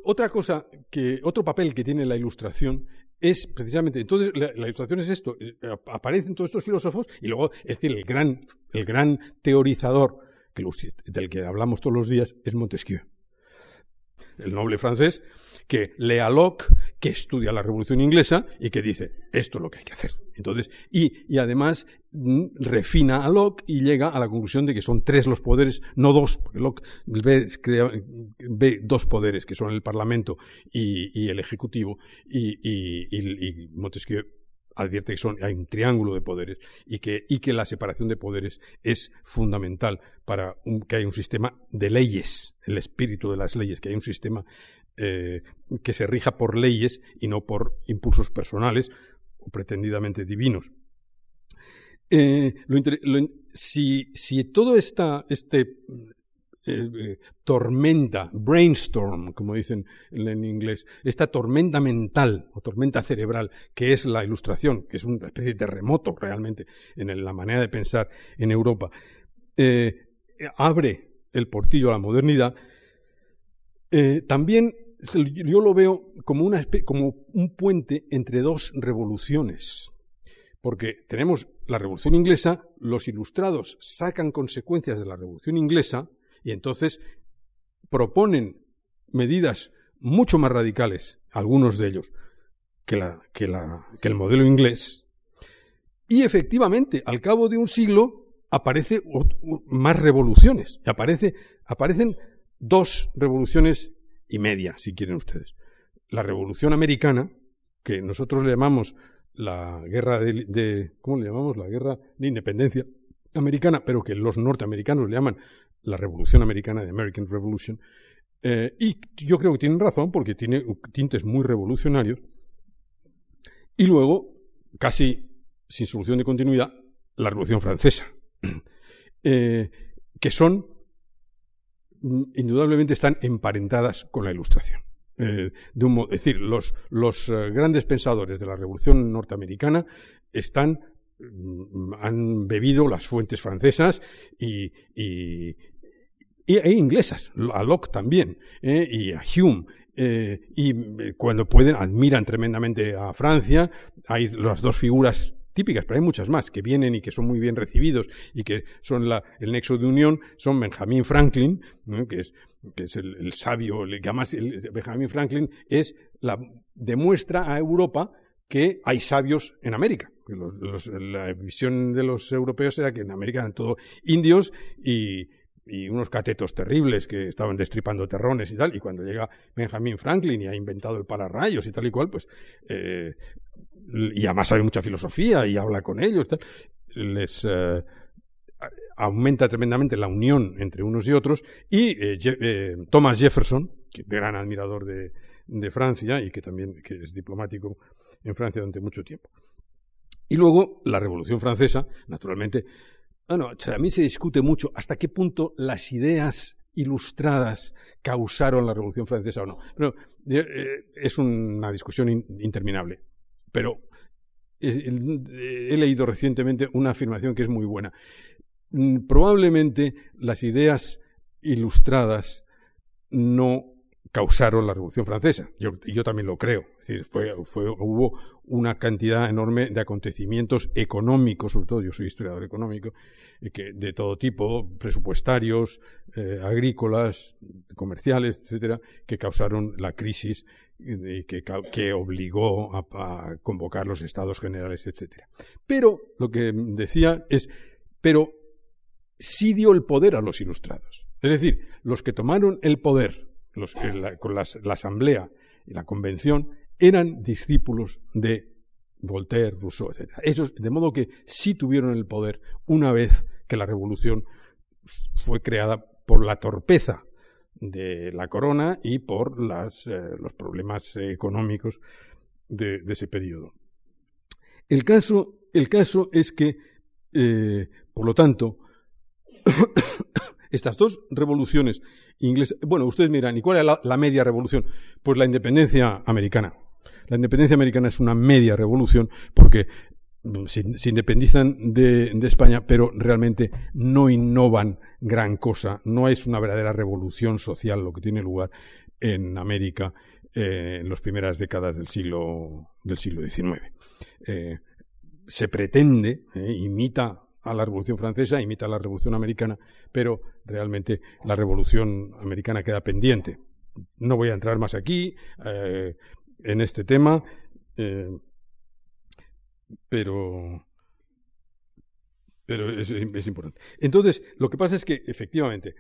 otra cosa que, otro papel que tiene la ilustración es precisamente, entonces la, ilustración es esto, eh, aparecen todos estos filósofos y luego, es decir, el gran, el gran teorizador que, del que hablamos todos los días es Montesquieu el noble francés, que lee a Locke, que estudia la Revolución Inglesa y que dice, esto es lo que hay que hacer. Entonces, y, además mm, refina a Locke y llega a la conclusión de que son tres los poderes, no dos, porque Locke ve, dos poderes, que son el Parlamento y, el Ejecutivo, y, y Montesquieu advierte que son, hay un triángulo de poderes y que, y que la separación de poderes es fundamental para que haya un sistema de leyes, el espíritu de las leyes, que haya un sistema eh, que se rija por leyes y no por impulsos personales pretendidamente divinos. Eh, si, si, todo esta, este eh, eh, tormenta, brainstorm, como dicen en inglés, esta tormenta mental o tormenta cerebral que es la ilustración, que es una especie de terremoto realmente en la manera de pensar en Europa, abre el portillo a la modernidad, también yo lo veo como, una, como un puente entre dos revoluciones. Porque tenemos la Revolución Inglesa, los ilustrados sacan consecuencias de la Revolución Inglesa, y entonces proponen medidas mucho más radicales, algunos de ellos, que, la, que, la, que el modelo inglés. Y efectivamente, al cabo de un siglo, aparece más revoluciones. Aparece, aparecen dos revoluciones y media, si quieren ustedes. La revolución americana, que nosotros le llamamos la guerra de, ¿cómo le llamamos? La guerra de independencia americana, pero que los norteamericanos le llaman la Revolución Americana, de American Revolution, eh, y yo creo que tienen razón porque tiene tintes muy revolucionarios. Y luego, casi sin solución de continuidad, la Revolución Francesa, eh, que son, indudablemente están emparentadas con la Ilustración. Eh, de un, es decir, los, los grandes pensadores de la Revolución norteamericana están mm, han bebido las fuentes francesas y, e inglesas, a Locke también, ¿eh? y a Hume. Eh, y eh, cuando pueden, admiran tremendamente a Francia. Hay las dos figuras típicas, pero hay muchas más que vienen y que son muy bien recibidos y que son la, el nexo de unión, son Benjamin Franklin, que es, que es el, sabio, que además Benjamin Franklin es la, demuestra a Europa que hay sabios en América. la visión de los europeos era que en América eran todos indios y, y unos catetos terribles que estaban destripando terrones y tal, y cuando llega Benjamin Franklin y ha inventado el pararrayos y tal y cual, pues, eh, y además sabe mucha filosofía y habla con ellos, les eh, aumenta tremendamente la unión entre unos y otros, y eh, Thomas Jefferson, que gran admirador de, Francia y que también que es diplomático en Francia durante mucho tiempo. Y luego la Revolución Francesa, naturalmente, bueno, también se discute mucho hasta qué punto las ideas ilustradas causaron la Revolución Francesa o no. Pero, eh, es una discusión interminable. Pero eh, he leído recientemente una afirmación que es muy buena. Mm, probablemente las ideas ilustradas no causaron la Revolución Francesa. Yo, también lo creo. Es decir, fue, fue, hubo una cantidad enorme de acontecimientos económicos, sobre todo yo soy historiador económico, eh, que, de todo tipo, presupuestarios, eh, agrícolas, comerciales, etcétera, que causaron la crisis que, que obligó a, a, convocar los estados generales, etcétera. Pero lo que decía es, pero sí dio el poder a los ilustrados. Es decir, los que tomaron el poder los, la, con la asamblea y la convención, eran discípulos de Voltaire, Rousseau, etc. Esos, de modo que sí tuvieron el poder una vez que la revolución fue creada por la torpeza de la corona y por las, eh, los problemas económicos de, ese periodo. El caso, el caso es que, eh, por lo tanto, estas dos revoluciones inglesas, bueno, ustedes miran, ¿y cuál es la, media revolución? Pues la independencia americana. La independencia americana es una media revolución porque mm, se, independizan de, España, pero realmente no innovan gran cosa. No es una verdadera revolución social lo que tiene lugar en América eh, en las primeras décadas del siglo, XIX. Eh, se pretende, eh, imita a la Revolución Francesa, imita a la Revolución Americana, pero realmente la Revolución Americana queda pendiente. No voy a entrar más aquí en este tema, pero pero es, importante. Entonces, lo que pasa es que, efectivamente,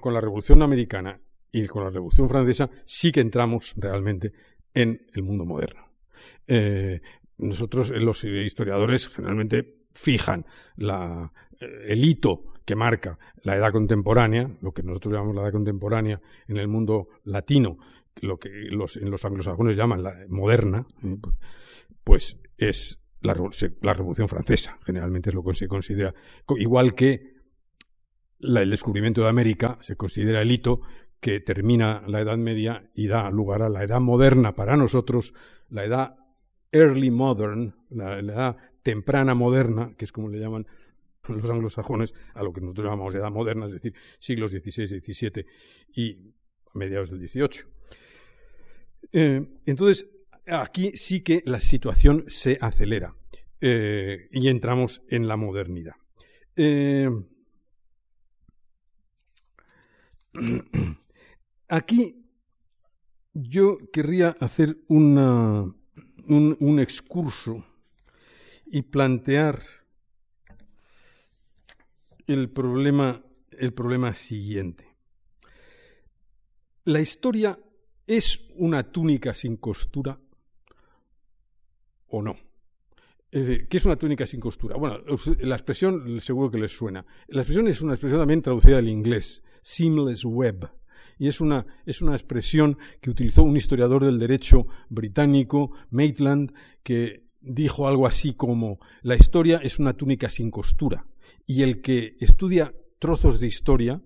con la Revolución Americana y con la Revolución Francesa sí que entramos realmente en el mundo moderno. Eh, nosotros, eh, los historiadores, generalmente fijan eh, el hito que marca la edad contemporánea, lo que nosotros llamamos la edad contemporánea en el mundo latino, lo que los, en los anglosajones llaman la moderna, pues es la, Revolución Francesa, generalmente es lo que se considera, igual que el descubrimiento de América se considera el hito que termina la Edad Media y da lugar a la Edad Moderna para nosotros, la Edad Early Modern, la, Edad temprana moderna, que es como le llaman los anglosajones a lo que nosotros llamamos Edad Moderna, es decir, siglos XVI, XVII y mediados del XVIII. Eh, entonces, aquí sí que la situación se acelera eh, y entramos en la modernidad. Eh, Aquí yo querría hacer un, excurso y plantear el problema, el problema siguiente. ¿La historia es una túnica sin costura o no? Es decir, ¿qué es una túnica sin costura? Bueno, la expresión seguro que les suena. La expresión es una expresión también traducida al inglés, seamless web y es una, es una expresión que utilizó un historiador del derecho británico, Maitland, que dijo algo así como la historia es una túnica sin costura y el que estudia trozos de historia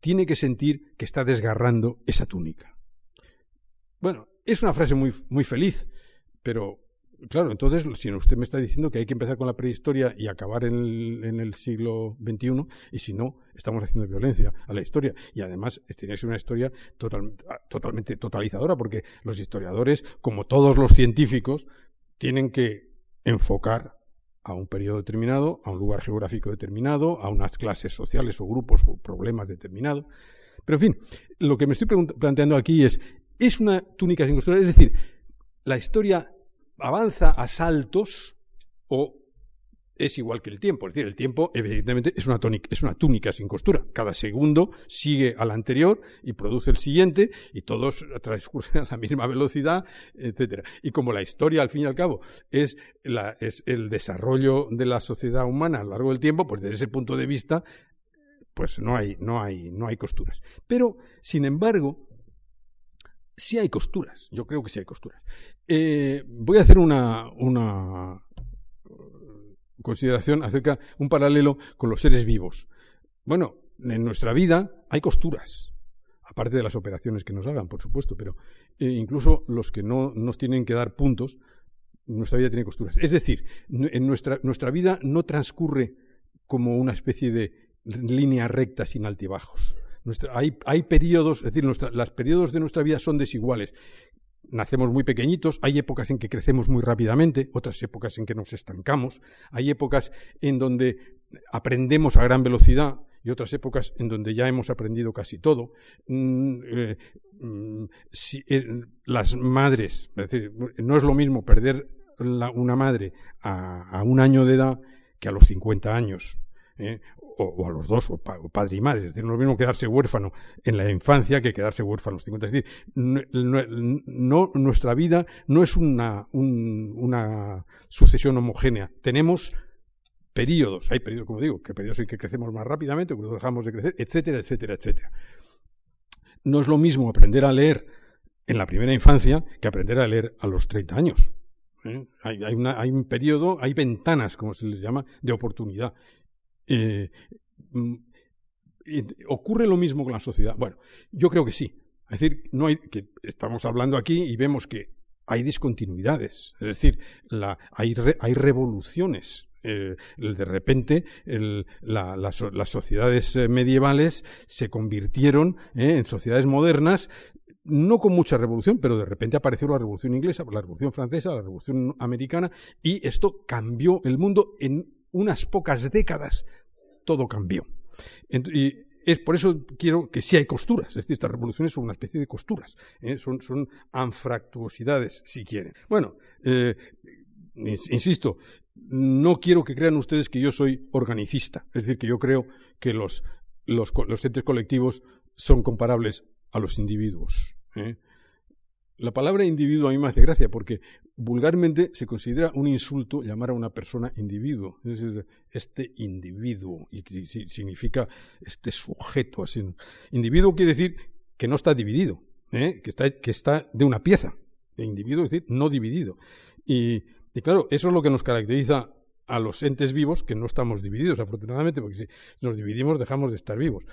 tiene que sentir que está desgarrando esa túnica. Bueno, es una frase muy, muy feliz, pero Claro, entonces, si usted me está diciendo que hay que empezar con la prehistoria y acabar en el, siglo XXI, y si no, estamos haciendo violencia a la historia. Y además, tiene que ser una historia totalmente totalizadora, porque los historiadores, como todos los científicos, tienen que enfocar a un periodo determinado, a un lugar geográfico determinado, a unas clases sociales o grupos o problemas determinados. Pero en fin, lo que me estoy planteando aquí es, ¿es una túnica sin costura? Es decir, la historia avanza a saltos o es igual que el tiempo. Es decir, el tiempo, evidentemente, es una, es una túnica sin costura. Cada segundo sigue al anterior y produce el siguiente y todos transcurren a la misma velocidad, etcétera. Y como la historia, al fin y al cabo, es el desarrollo de la sociedad humana a lo largo del tiempo, pues desde ese punto de vista, pues no hay, no hay, no hay costuras. Pero, sin embargo, sí hay costuras, yo creo que sí hay costuras. Eh, voy a hacer una, una consideración acerca, un paralelo con los seres vivos. Bueno, en nuestra vida hay costuras, aparte de las operaciones que nos hagan, por supuesto, pero eh, incluso los que no nos tienen que dar puntos, nuestra vida tiene costuras. Es decir, en nuestra, nuestra vida no transcurre como una especie de línea recta sin altibajos hay, hay, periodos, es decir, los periodos de nuestra vida son desiguales. Nacemos muy pequeñitos, hay épocas en que crecemos muy rápidamente, otras épocas en que nos estancamos, hay épocas en donde aprendemos a gran velocidad y otras épocas en donde ya hemos aprendido casi todo. Mm, eh, mm, eh, las madres, es decir, no es lo mismo perder una madre a, un año de edad que a los 50 años. ¿eh? O, a los dos, o, padre y madre. Es decir, no es lo mismo quedarse huérfano en la infancia que quedarse huérfano a los 50. Es decir, no, nuestra vida no es una, una sucesión homogénea. Tenemos periodos, hay periodos, como digo, que periodos en que crecemos más rápidamente, que dejamos de crecer, etcétera, etcétera, etcétera. No es lo mismo aprender a leer en la primera infancia que aprender a leer a los 30 años. ¿eh? Hay, un periodo, hay ventanas, como se les llama, de oportunidad. Eh, mm, ¿Ocurre lo mismo con la sociedad? Bueno, yo creo que sí. Es decir, no hay, que estamos hablando aquí y vemos que hay discontinuidades. Es decir, la, hay, hay revoluciones eh, de repente las sociedades medievales se convirtieron en sociedades modernas no con mucha revolución, pero de repente apareció la revolución inglesa, la revolución francesa, la revolución americana, y esto cambió el mundo en unas pocas décadas. Todo cambió. Y es por eso quiero que sí hay costuras. Es decir, estas revoluciones son una especie de costuras. ¿eh? Son, son, anfractuosidades, si quieren. Bueno, eh, insisto, no quiero que crean ustedes que yo soy organicista. Es decir, que yo creo que los, los, los entes colectivos son comparables a los individuos. ¿eh? La palabra individuo a mí me hace gracia porque vulgarmente se considera un insulto llamar a una persona individuo. Es este individuo, y significa este sujeto. Así. Individuo quiere decir que no está dividido, ¿eh? que, está, que está de una pieza. De individuo es decir no dividido. Y, claro, eso es lo que nos caracteriza a los entes vivos, que no estamos divididos, afortunadamente, porque si nos dividimos dejamos de estar vivos.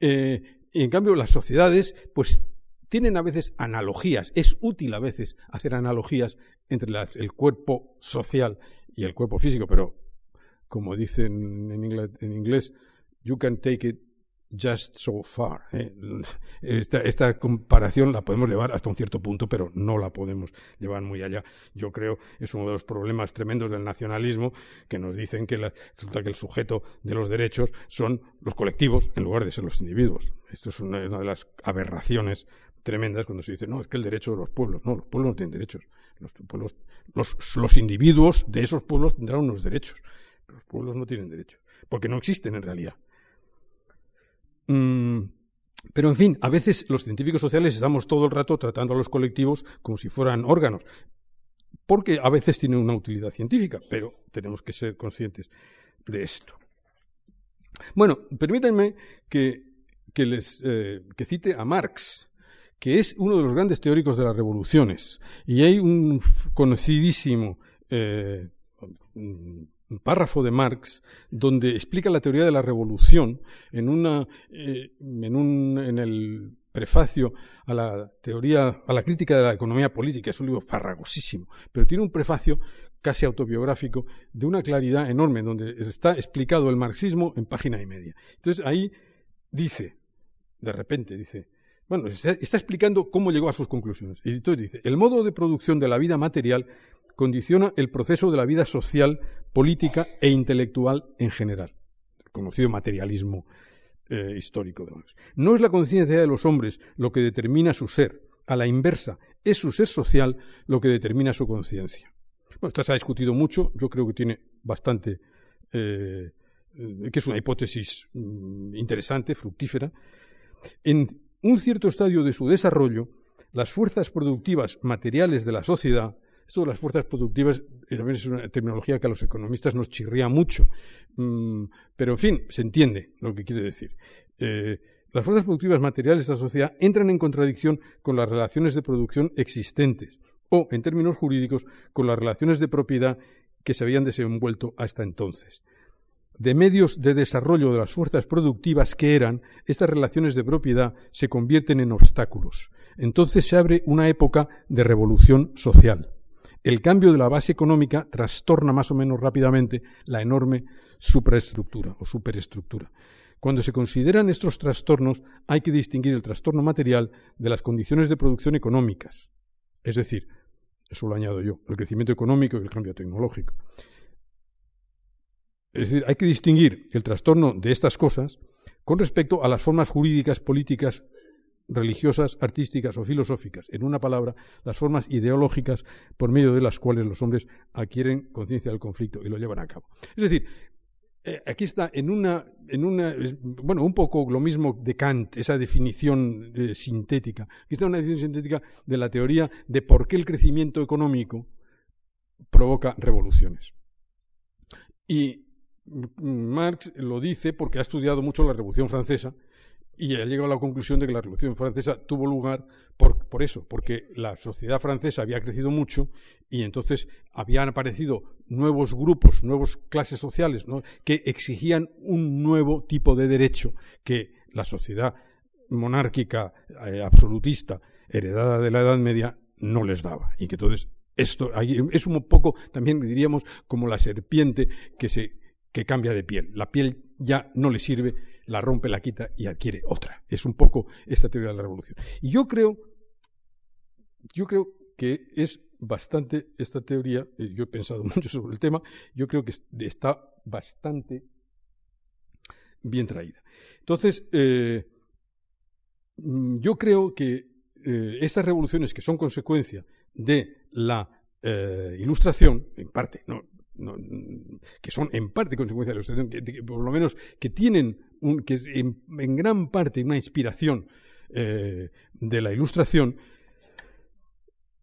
Eh, y en cambio, las sociedades, pues tienen a veces analogías. Es útil a veces hacer analogías entre las, el cuerpo social y el cuerpo físico, pero como dicen en inglés, you can take it just so far. ¿eh? Esta, comparación la podemos llevar hasta un cierto punto, pero no la podemos llevar muy allá. Yo creo es uno de los problemas tremendos del nacionalismo que nos dicen que resulta que el sujeto de los derechos son los colectivos en lugar de ser los individuos. Esto es una, de las aberraciones tremendas cuando se dice, no, es que el derecho de los pueblos. No, los pueblos no tienen derechos. Los, pueblos, los, los individuos de esos pueblos tendrán unos derechos. Los pueblos no tienen derechos, porque no existen en realidad. Mm, pero en fin, a veces los científicos sociales estamos todo el rato tratando a los colectivos como si fueran órganos, porque a veces tienen una utilidad científica, pero tenemos que ser conscientes de esto. Bueno, permítanme que, les eh, que cite a Marx, que es uno de los grandes teóricos de las revoluciones, y hay un conocidísimo eh, párrafo de Marx donde explica la teoría de la revolución en, una, eh, en, un, en el prefacio a la teoría, a la crítica de la economía política. Es un libro farragosísimo, pero tiene un prefacio casi autobiográfico de una claridad enorme, donde está explicado el marxismo en página y media. Entonces ahí dice, de repente dice, bueno, está explicando cómo llegó a sus conclusiones. Y entonces dice, el modo de producción de la vida material condiciona el proceso de la vida social, política e intelectual en general. El conocido materialismo eh, histórico de No es la conciencia de los hombres lo que determina su ser. A la inversa, es su ser social lo que determina su conciencia. Bueno, esto se ha discutido mucho, yo creo que tiene bastante, eh, que es una hipótesis mm, interesante, fructífera. Un cierto estadio de su desarrollo, las fuerzas productivas materiales de la sociedad esto de las fuerzas productivas eh, también es una terminología que a los economistas nos chirría mucho. Mm, pero, en fin, se entiende lo que quiere decir. Eh, las fuerzas productivas materiales de la sociedad entran en contradicción con las relaciones de producción existentes o, en términos jurídicos, con las relaciones de propiedad que se habían desenvuelto hasta entonces. De medios de desarrollo de las fuerzas productivas que eran, estas relaciones de propiedad se convierten en obstáculos. Entonces se abre una época de revolución social el cambio de la base económica trastorna más o menos rápidamente la enorme supraestructura o superestructura. Cuando se consideran estos trastornos, hay que distinguir el trastorno material de las condiciones de producción económicas. Es decir, eso lo añado yo, el crecimiento económico y el cambio tecnológico. Es decir, hay que distinguir el trastorno de estas cosas con respecto a las formas jurídicas, políticas religiosas, artísticas o filosóficas, en una palabra, las formas ideológicas por medio de las cuales los hombres adquieren conciencia del conflicto y lo llevan a cabo. Es decir, eh, aquí está en una, en una, bueno, un poco lo mismo de Kant, esa definición eh, sintética. Aquí está una definición sintética de la teoría de por qué el crecimiento económico provoca revoluciones. Y Marx lo dice porque ha estudiado mucho la Revolución Francesa y ha llegado a la conclusión de que la Revolución Francesa tuvo lugar por, eso, porque la sociedad francesa había crecido mucho y entonces habían aparecido nuevos grupos, nuevas clases sociales que exigían un nuevo tipo de derecho que la sociedad monárquica eh, absolutista heredada de la Edad Media no les daba. Y que entonces esto es un poco también diríamos como la serpiente que se que cambia de piel. La piel ya no le sirve, la rompe, la quita y adquiere otra. Es un poco esta teoría de la revolución. Y yo creo, yo creo que es bastante esta teoría, eh, yo he pensado mucho sobre el tema, yo creo que está bastante bien traída. Entonces, eh, mm, yo creo que eh, estas revoluciones que son consecuencia de la ilustración, en parte, no, que son en parte consecuencia de la ilustración, que, por lo menos que tienen que en, gran parte una inspiración eh, de la ilustración,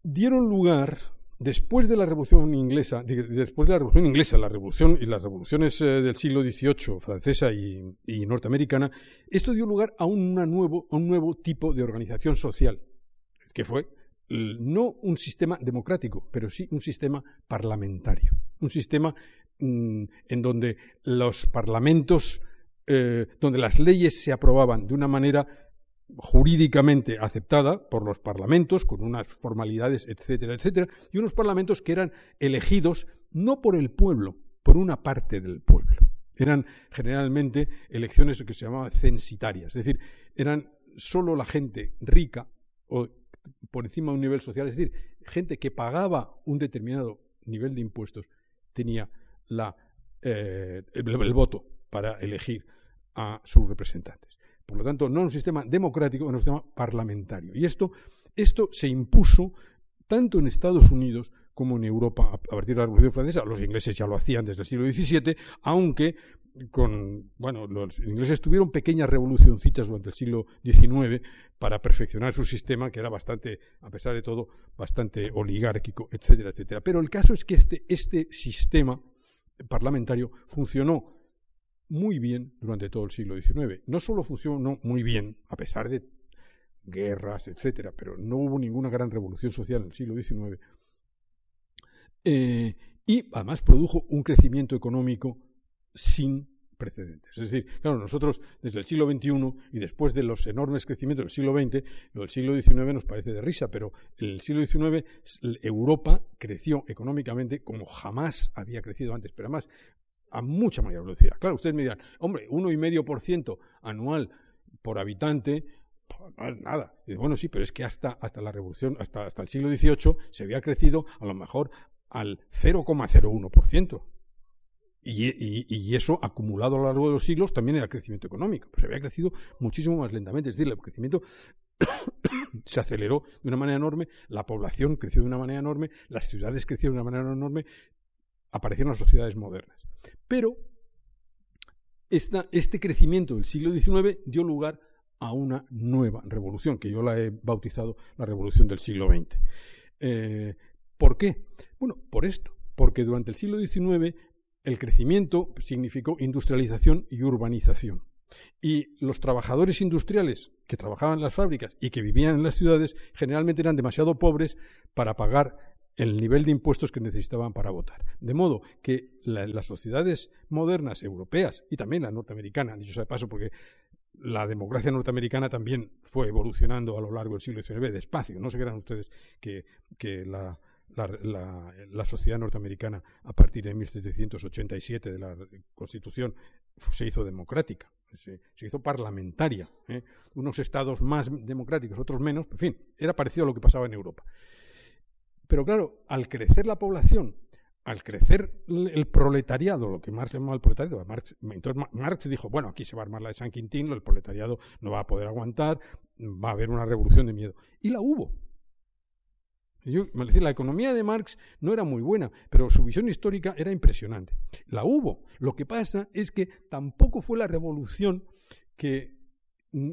dieron lugar después de la revolución inglesa, después de la revolución inglesa, la revolución y las revoluciones eh, del siglo XVIII, francesa y, norteamericana, esto dio lugar a, nuevo, a un nuevo tipo de organización social, que fue no un sistema democrático, pero sí un sistema parlamentario, un sistema mm, en donde los parlamentos, eh, donde las leyes se aprobaban de una manera jurídicamente aceptada por los parlamentos, con unas formalidades, etcétera, etcétera, y unos parlamentos que eran elegidos no por el pueblo, por una parte del pueblo. Eran generalmente elecciones que se llamaban censitarias, es decir, eran solo la gente rica o por encima de un nivel social, es decir, gente que pagaba un determinado nivel de impuestos tenía eh, el, voto para elegir a sus representantes. Por lo tanto, no un sistema democrático, es un sistema parlamentario. Y esto, esto se impuso tanto en Estados Unidos como en Europa a partir de la Revolución Francesa. Los ingleses ya lo hacían desde el siglo XVII, aunque con, bueno, los ingleses tuvieron pequeñas revolucioncitas durante el siglo XIX para perfeccionar su sistema, que era bastante, a pesar de todo, bastante oligárquico, etcétera, etcétera. Pero el caso es que este, este sistema parlamentario funcionó muy bien durante todo el siglo XIX. No solo funcionó muy bien, a pesar de guerras, etcétera, pero no hubo ninguna gran revolución social en el siglo XIX. Eh, y además produjo un crecimiento económico sin precedentes. Es decir, claro, nosotros desde el siglo XXI y después de los enormes crecimientos del siglo XX, lo del siglo XIX nos parece de risa, pero en el siglo XIX Europa creció económicamente como jamás había crecido antes, pero además a mucha mayor velocidad. Claro, ustedes me dirán, hombre, uno y medio por ciento anual por habitante, pues no es nada. Bueno, sí, pero es que hasta, hasta la revolución, hasta, hasta el siglo XVIII se había crecido a lo mejor al 0,01%. Y, eso, acumulado a lo largo de los siglos, también era crecimiento económico. Pero se había crecido muchísimo más lentamente. Es decir, el crecimiento se aceleró de una manera enorme, la población creció de una manera enorme, las ciudades crecieron de una manera enorme, aparecieron las sociedades modernas. Pero este crecimiento del siglo XIX dio lugar a una nueva revolución, que yo la he bautizado la revolución del siglo XX. Eh, ¿Por qué? Bueno, por esto, porque durante el siglo XIX el crecimiento significó industrialización y urbanización. Y los trabajadores industriales que trabajaban en las fábricas y que vivían en las ciudades generalmente eran demasiado pobres para pagar el nivel de impuestos que necesitaban para votar. De modo que las sociedades modernas europeas y también la norteamericana, dicho sea de paso, porque la democracia norteamericana también fue evolucionando a lo largo del siglo XIX despacio. No se crean ustedes que, que la, la, sociedad norteamericana a partir de 1787 de la Constitución se hizo democrática, se, hizo parlamentaria. ¿eh? Unos estados más democráticos, otros menos, en fin, era parecido a lo que pasaba en Europa. Pero claro, al crecer la población, al crecer el proletariado, lo que Marx llamaba el proletariado, Marx, entonces Marx dijo, bueno, aquí se va a armar la de San Quintín, el proletariado no va a poder aguantar, va a haber una revolución de miedo. Y la hubo. Yo, decir, la economía de Marx no era muy buena, pero su visión histórica era impresionante. La hubo. Lo que pasa es que tampoco fue la revolución que,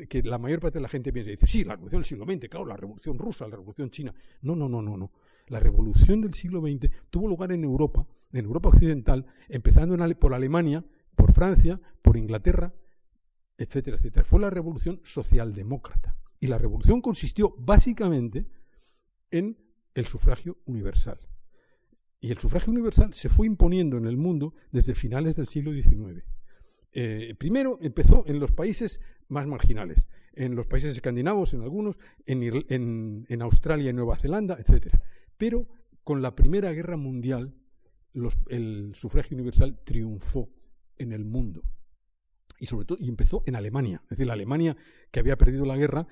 que la mayor parte de la gente piensa. Dice, sí, la revolución del siglo XX, claro, la revolución rusa, la revolución china. No, no, no, no, no. La revolución del siglo XX tuvo lugar en Europa, en Europa occidental, empezando por Alemania, por Francia, por Inglaterra, etcétera, etcétera. Fue la revolución socialdemócrata. Y la revolución consistió básicamente en el sufragio universal. Y el sufragio universal se fue imponiendo en el mundo desde finales del siglo XIX. Eh, primero empezó en los países más marginales, en los países escandinavos, en algunos, en, en Australia y Nueva Zelanda, etc. Pero con la Primera Guerra Mundial, el sufragio universal triunfó en el mundo. Y sobre todo, y empezó en Alemania. Es decir, la Alemania que había perdido la guerra,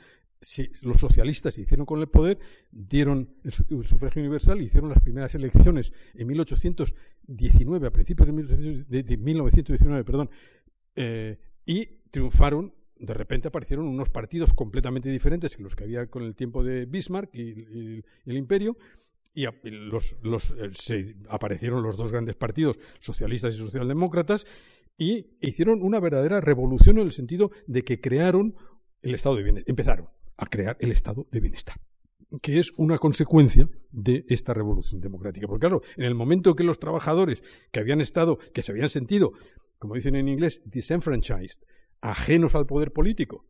los socialistas se hicieron con el poder, dieron el, sufragio universal, hicieron las primeras elecciones en 1819, a principios de, 1919, perdón, eh, y triunfaron de repente aparecieron unos partidos completamente diferentes que los que había con el tiempo de Bismarck y, el imperio, y los, eh, se aparecieron los dos grandes partidos, socialistas y socialdemócratas, y hicieron una verdadera revolución en el sentido de que crearon el estado de bienestar, empezaron a crear el estado de bienestar que es una consecuencia de esta revolución democrática. Porque claro, en el momento que los trabajadores que habían estado, que se habían sentido, como dicen en inglés, disenfranchised, ajenos al poder político,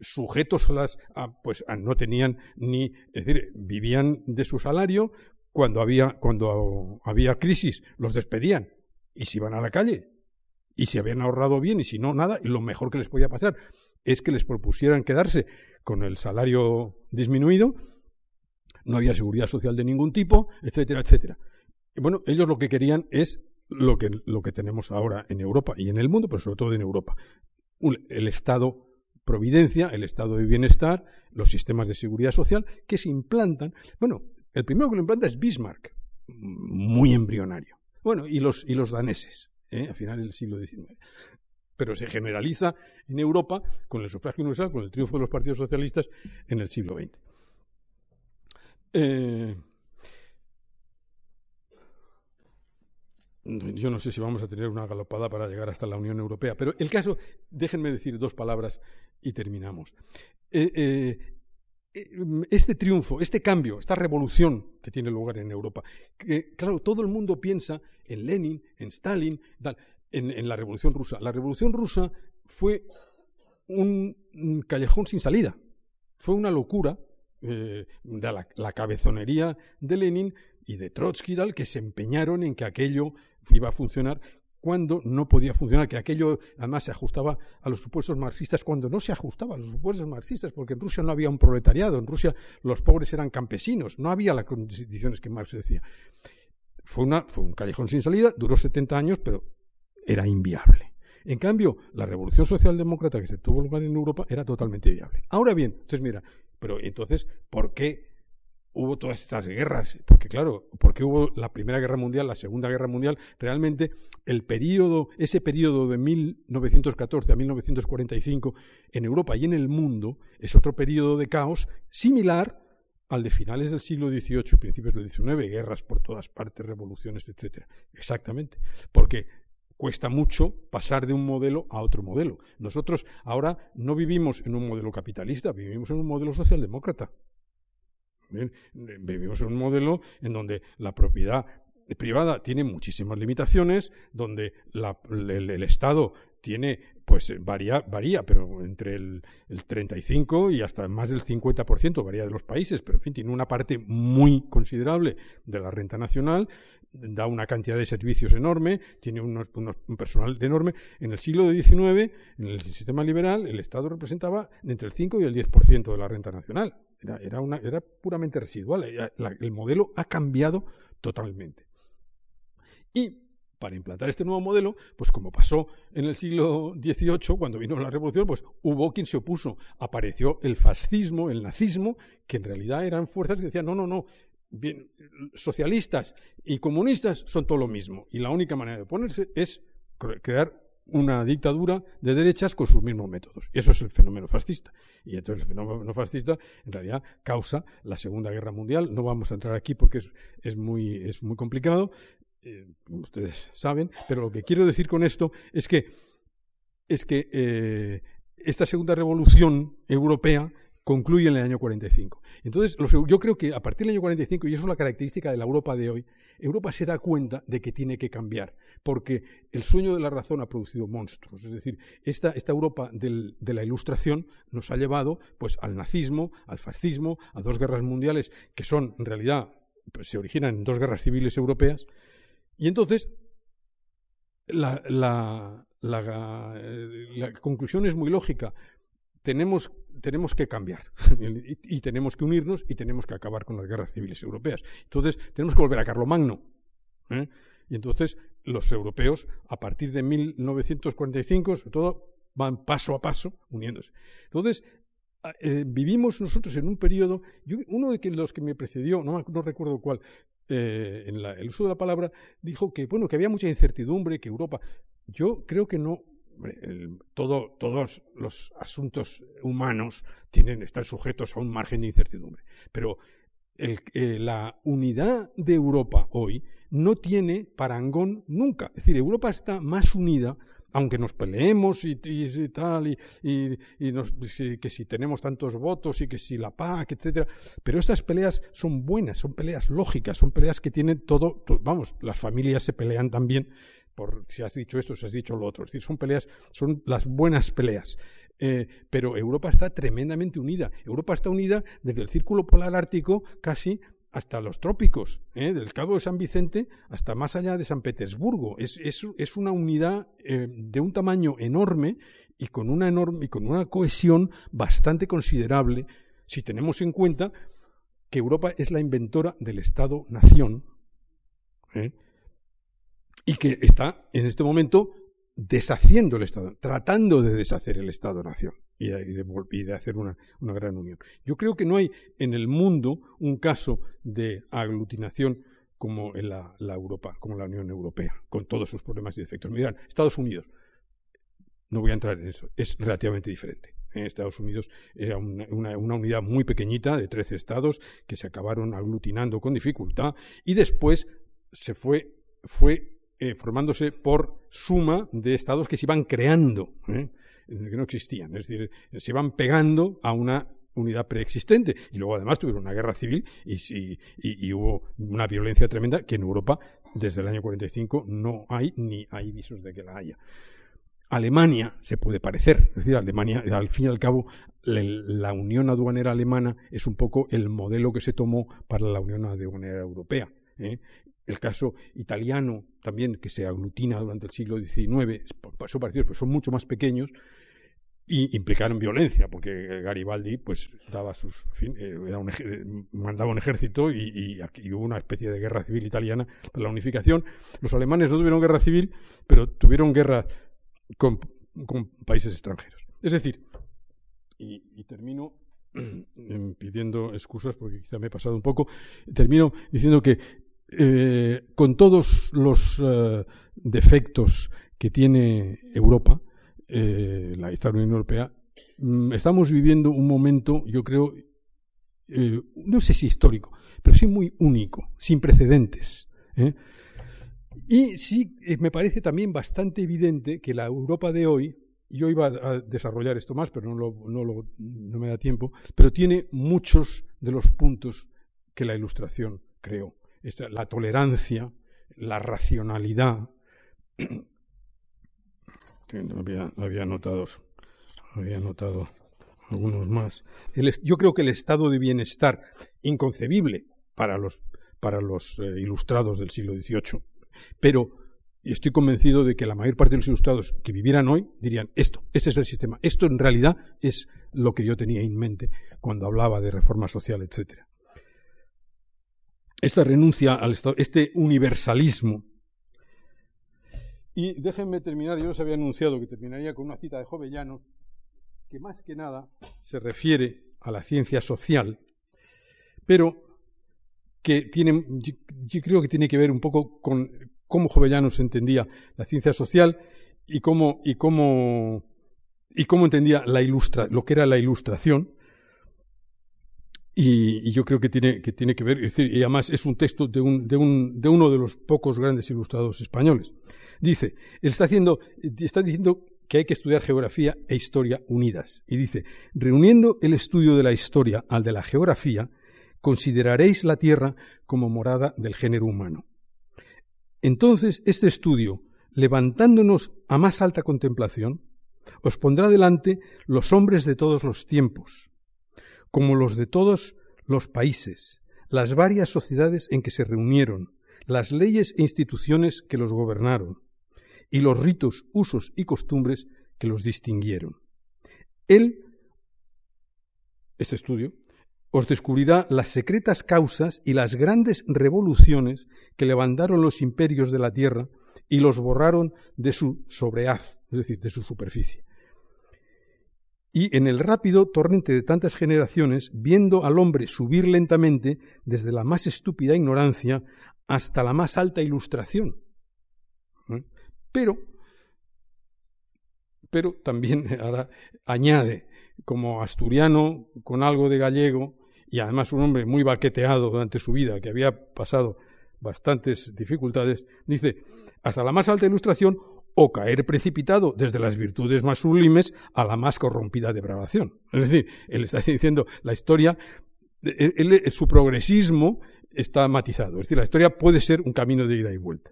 sujetos a las, pues no tenían ni, es decir, vivían de su salario, cuando había, cuando había crisis los despedían y se iban a la calle. Y si habían ahorrado bien y si no, nada, y lo mejor que les podía pasar es que les propusieran quedarse con el salario disminuido, no había seguridad social de ningún tipo, etcétera, etcétera. Bueno, ellos lo que querían es lo que, lo que tenemos ahora en Europa y en el mundo, pero sobre todo en Europa el Estado Providencia, el Estado de Bienestar, los sistemas de seguridad social que se implantan. Bueno, el primero que lo implanta es Bismarck, muy embrionario. Bueno, y los, y los daneses, ¿eh? a finales del siglo XIX. Pero se generaliza en Europa con el sufragio universal, con el triunfo de los partidos socialistas en el siglo XX. Eh, Yo no sé si vamos a tener una galopada para llegar hasta la Unión Europea, pero el caso, déjenme decir dos palabras y terminamos. Eh, eh, este triunfo, este cambio, esta revolución que tiene lugar en Europa, que, claro, todo el mundo piensa en Lenin, en Stalin, en, la revolución rusa. La revolución rusa fue un, callejón sin salida, fue una locura de la, cabezonería de Lenin y de Trotsky que se empeñaron en que aquello iba a funcionar cuando no podía funcionar, que aquello además se ajustaba a los supuestos marxistas cuando no se ajustaba a los supuestos marxistas, porque en Rusia no había un proletariado, en Rusia los pobres eran campesinos, no había las condiciones que Marx decía. Fue, una, fue un callejón sin salida, duró 70 años, pero era inviable. En cambio, la revolución socialdemócrata que se tuvo lugar en Europa era totalmente viable. Ahora bien, entonces mira, pero entonces, ¿por qué hubo todas estas guerras, porque claro, porque hubo la Primera Guerra Mundial, la Segunda Guerra Mundial, realmente el periodo, ese periodo de 1914 a 1945 en Europa y en el mundo es otro periodo de caos similar al de finales del siglo XVIII y principios del XIX, guerras por todas partes, revoluciones, etcétera. Exactamente, porque cuesta mucho pasar de un modelo a otro modelo. Nosotros ahora no vivimos en un modelo capitalista, vivimos en un modelo socialdemócrata. Vivimos en un modelo en donde la propiedad privada tiene muchísimas limitaciones, donde el, Estado tiene, pues varía, varía pero entre el, el, 35 y hasta más del 50% varía de los países, pero en fin, tiene una parte muy considerable de la renta nacional, da una cantidad de servicios enorme, tiene un personal enorme. En el siglo XIX, en el sistema liberal, el Estado representaba entre el 5 y el 10% de la renta nacional. Era, una, era puramente residual. el modelo ha cambiado totalmente. Y para implantar este nuevo modelo, pues como pasó en el siglo XVIII, cuando vino la revolución, pues hubo quien se opuso. Apareció el fascismo, el nazismo, que en realidad eran fuerzas que decían, no, no, no, bien, socialistas y comunistas son todo lo mismo. Y la única manera de oponerse es crear una dictadura de derechas con sus mismos métodos. Y eso es el fenómeno fascista. Y entonces el fenómeno fascista en realidad causa la Segunda Guerra Mundial. No vamos a entrar aquí porque es, muy, es muy complicado, eh, ustedes saben, pero lo que quiero decir con esto es que, es que eh, esta Segunda Revolución Europea concluye en el año 45. Entonces, yo creo que a partir del año 45, y eso es la característica de la Europa de hoy, Europa se da cuenta de que tiene que cambiar, porque el sueño de la razón ha producido monstruos. Es decir, esta, esta Europa de la Ilustración nos ha llevado pues, al nazismo, al fascismo, a dos guerras mundiales que son, en realidad, pues, se originan en dos guerras civiles europeas. Y entonces, la, la, la, conclusión es muy lógica tenemos, tenemos que cambiar y, y, tenemos que unirnos y tenemos que acabar con las guerras civiles europeas. Entonces, tenemos que volver a Carlomagno. ¿eh? Y entonces, los europeos, a partir de 1945, sobre todo, van paso a paso uniéndose. Entonces, eh, vivimos nosotros en un periodo, yo, uno de los que me precedió, no, no recuerdo cuál, eh, en la, el uso de la palabra, dijo que, bueno, que había mucha incertidumbre, que Europa. Yo creo que no, el, todo, todos los asuntos humanos tienen, están sujetos a un margen de incertidumbre. Pero el, eh, la unidad de Europa hoy no tiene parangón nunca. Es decir, Europa está más unida aunque nos peleemos y, tal, y, que si tenemos tantos votos y que si la PAC, etcétera, pero estas peleas son buenas, son peleas lógicas, son peleas que tienen todo, todo, vamos, las familias se pelean también por si has dicho esto, si has dicho lo otro. Es decir, son peleas, son las buenas peleas. Eh, pero Europa está tremendamente unida. Europa está unida desde el círculo polar ártico casi hasta los trópicos, ¿eh? del Cabo de San Vicente hasta más allá de San Petersburgo. Es, es, es una unidad eh, de un tamaño enorme y con una enorme y con una cohesión bastante considerable si tenemos en cuenta que Europa es la inventora del Estado-nación. ¿eh? y que está en este momento deshaciendo el Estado, tratando de deshacer el Estado-nación y, de, hacer una, una, gran unión. Yo creo que no hay en el mundo un caso de aglutinación como en la, Europa, como la Unión Europea, con todos sus problemas y defectos. Me dirán, Estados Unidos, no voy a entrar en eso, es relativamente diferente. En Estados Unidos era una, una, una, unidad muy pequeñita de 13 estados que se acabaron aglutinando con dificultad y después se fue, fue eh, formándose por suma de estados que se iban creando, ¿eh? Que no existían. Es decir, se iban pegando a una unidad preexistente. Y luego además tuvieron una guerra civil y, y, y, hubo una violencia tremenda que en Europa desde el año 45 no hay ni hay visos de que la haya. Alemania se puede parecer, es decir, Alemania, al fin y al cabo, la Unión Aduanera Alemana es un poco el modelo que se tomó para la Unión Aduanera Europea. ¿eh? el caso italiano también, que se aglutina durante el siglo XIX, son parecidos, pero son mucho más pequeños, y implicaron violencia, porque Garibaldi pues daba sus eh, era un, mandaba un ejército y, hubo una especie de guerra civil italiana para la unificación. Los alemanes no tuvieron guerra civil, pero tuvieron guerra con, países extranjeros. Es decir, y, y termino pidiendo excusas porque quizá me he pasado un poco, termino diciendo que eh, con todos los eh, defectos que tiene Europa, eh, la Unión Europea, mm, estamos viviendo un momento, yo creo, no sé si histórico, pero sí muy único, sin precedentes. Y sí, me parece también bastante evidente que la Europa de hoy, yo iba a desarrollar esto más, pero no, lo, no, lo, no me da tiempo, pero tiene muchos de los puntos que la Ilustración creó la tolerancia, la racionalidad. había, había, notado, había notado algunos más. Yo creo que el estado de bienestar inconcebible para los, para los eh, ilustrados del siglo XVIII, pero estoy convencido de que la mayor parte de los ilustrados que vivieran hoy dirían esto, este es el sistema, esto en realidad es lo que yo tenía en mente cuando hablaba de reforma social, etcétera esta renuncia al Estado, este universalismo. Y déjenme terminar, yo os había anunciado que terminaría con una cita de Jovellanos, que más que nada se refiere a la ciencia social, pero que tiene, yo creo que tiene que ver un poco con cómo Jovellanos entendía la ciencia social y cómo, y cómo, y cómo entendía la ilustra, lo que era la ilustración, y, y, yo creo que tiene, que tiene que ver, es decir, y además es un texto de, un, de, un, de uno de los pocos grandes ilustrados españoles. Dice, él está, haciendo, está diciendo que hay que estudiar geografía e historia unidas. Y dice, reuniendo el estudio de la historia al de la geografía, consideraréis la Tierra como morada del género humano. Entonces, este estudio, levantándonos a más alta contemplación, os pondrá delante los hombres de todos los tiempos, como los de todos los países, las varias sociedades en que se reunieron, las leyes e instituciones que los gobernaron, y los ritos, usos y costumbres que los distinguieron. Él, este estudio, os descubrirá las secretas causas y las grandes revoluciones que levantaron los imperios de la tierra y los borraron de su sobrehaz, es decir, de su superficie. Y en el rápido torrente de tantas generaciones, viendo al hombre subir lentamente desde la más estúpida ignorancia hasta la más alta ilustración. ¿eh? Pero, pero también ahora añade, como asturiano con algo de gallego, y además un hombre muy baqueteado durante su vida, que había pasado bastantes dificultades, dice, hasta la más alta ilustración o caer precipitado desde las virtudes más sublimes a la más corrompida depravación. Es decir, él está diciendo la historia, su progresismo está matizado. Es decir, la historia puede ser un camino de ida y vuelta.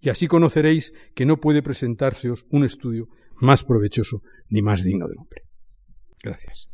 Y así conoceréis que no puede presentárseos un estudio más provechoso ni más digno del hombre. Gracias.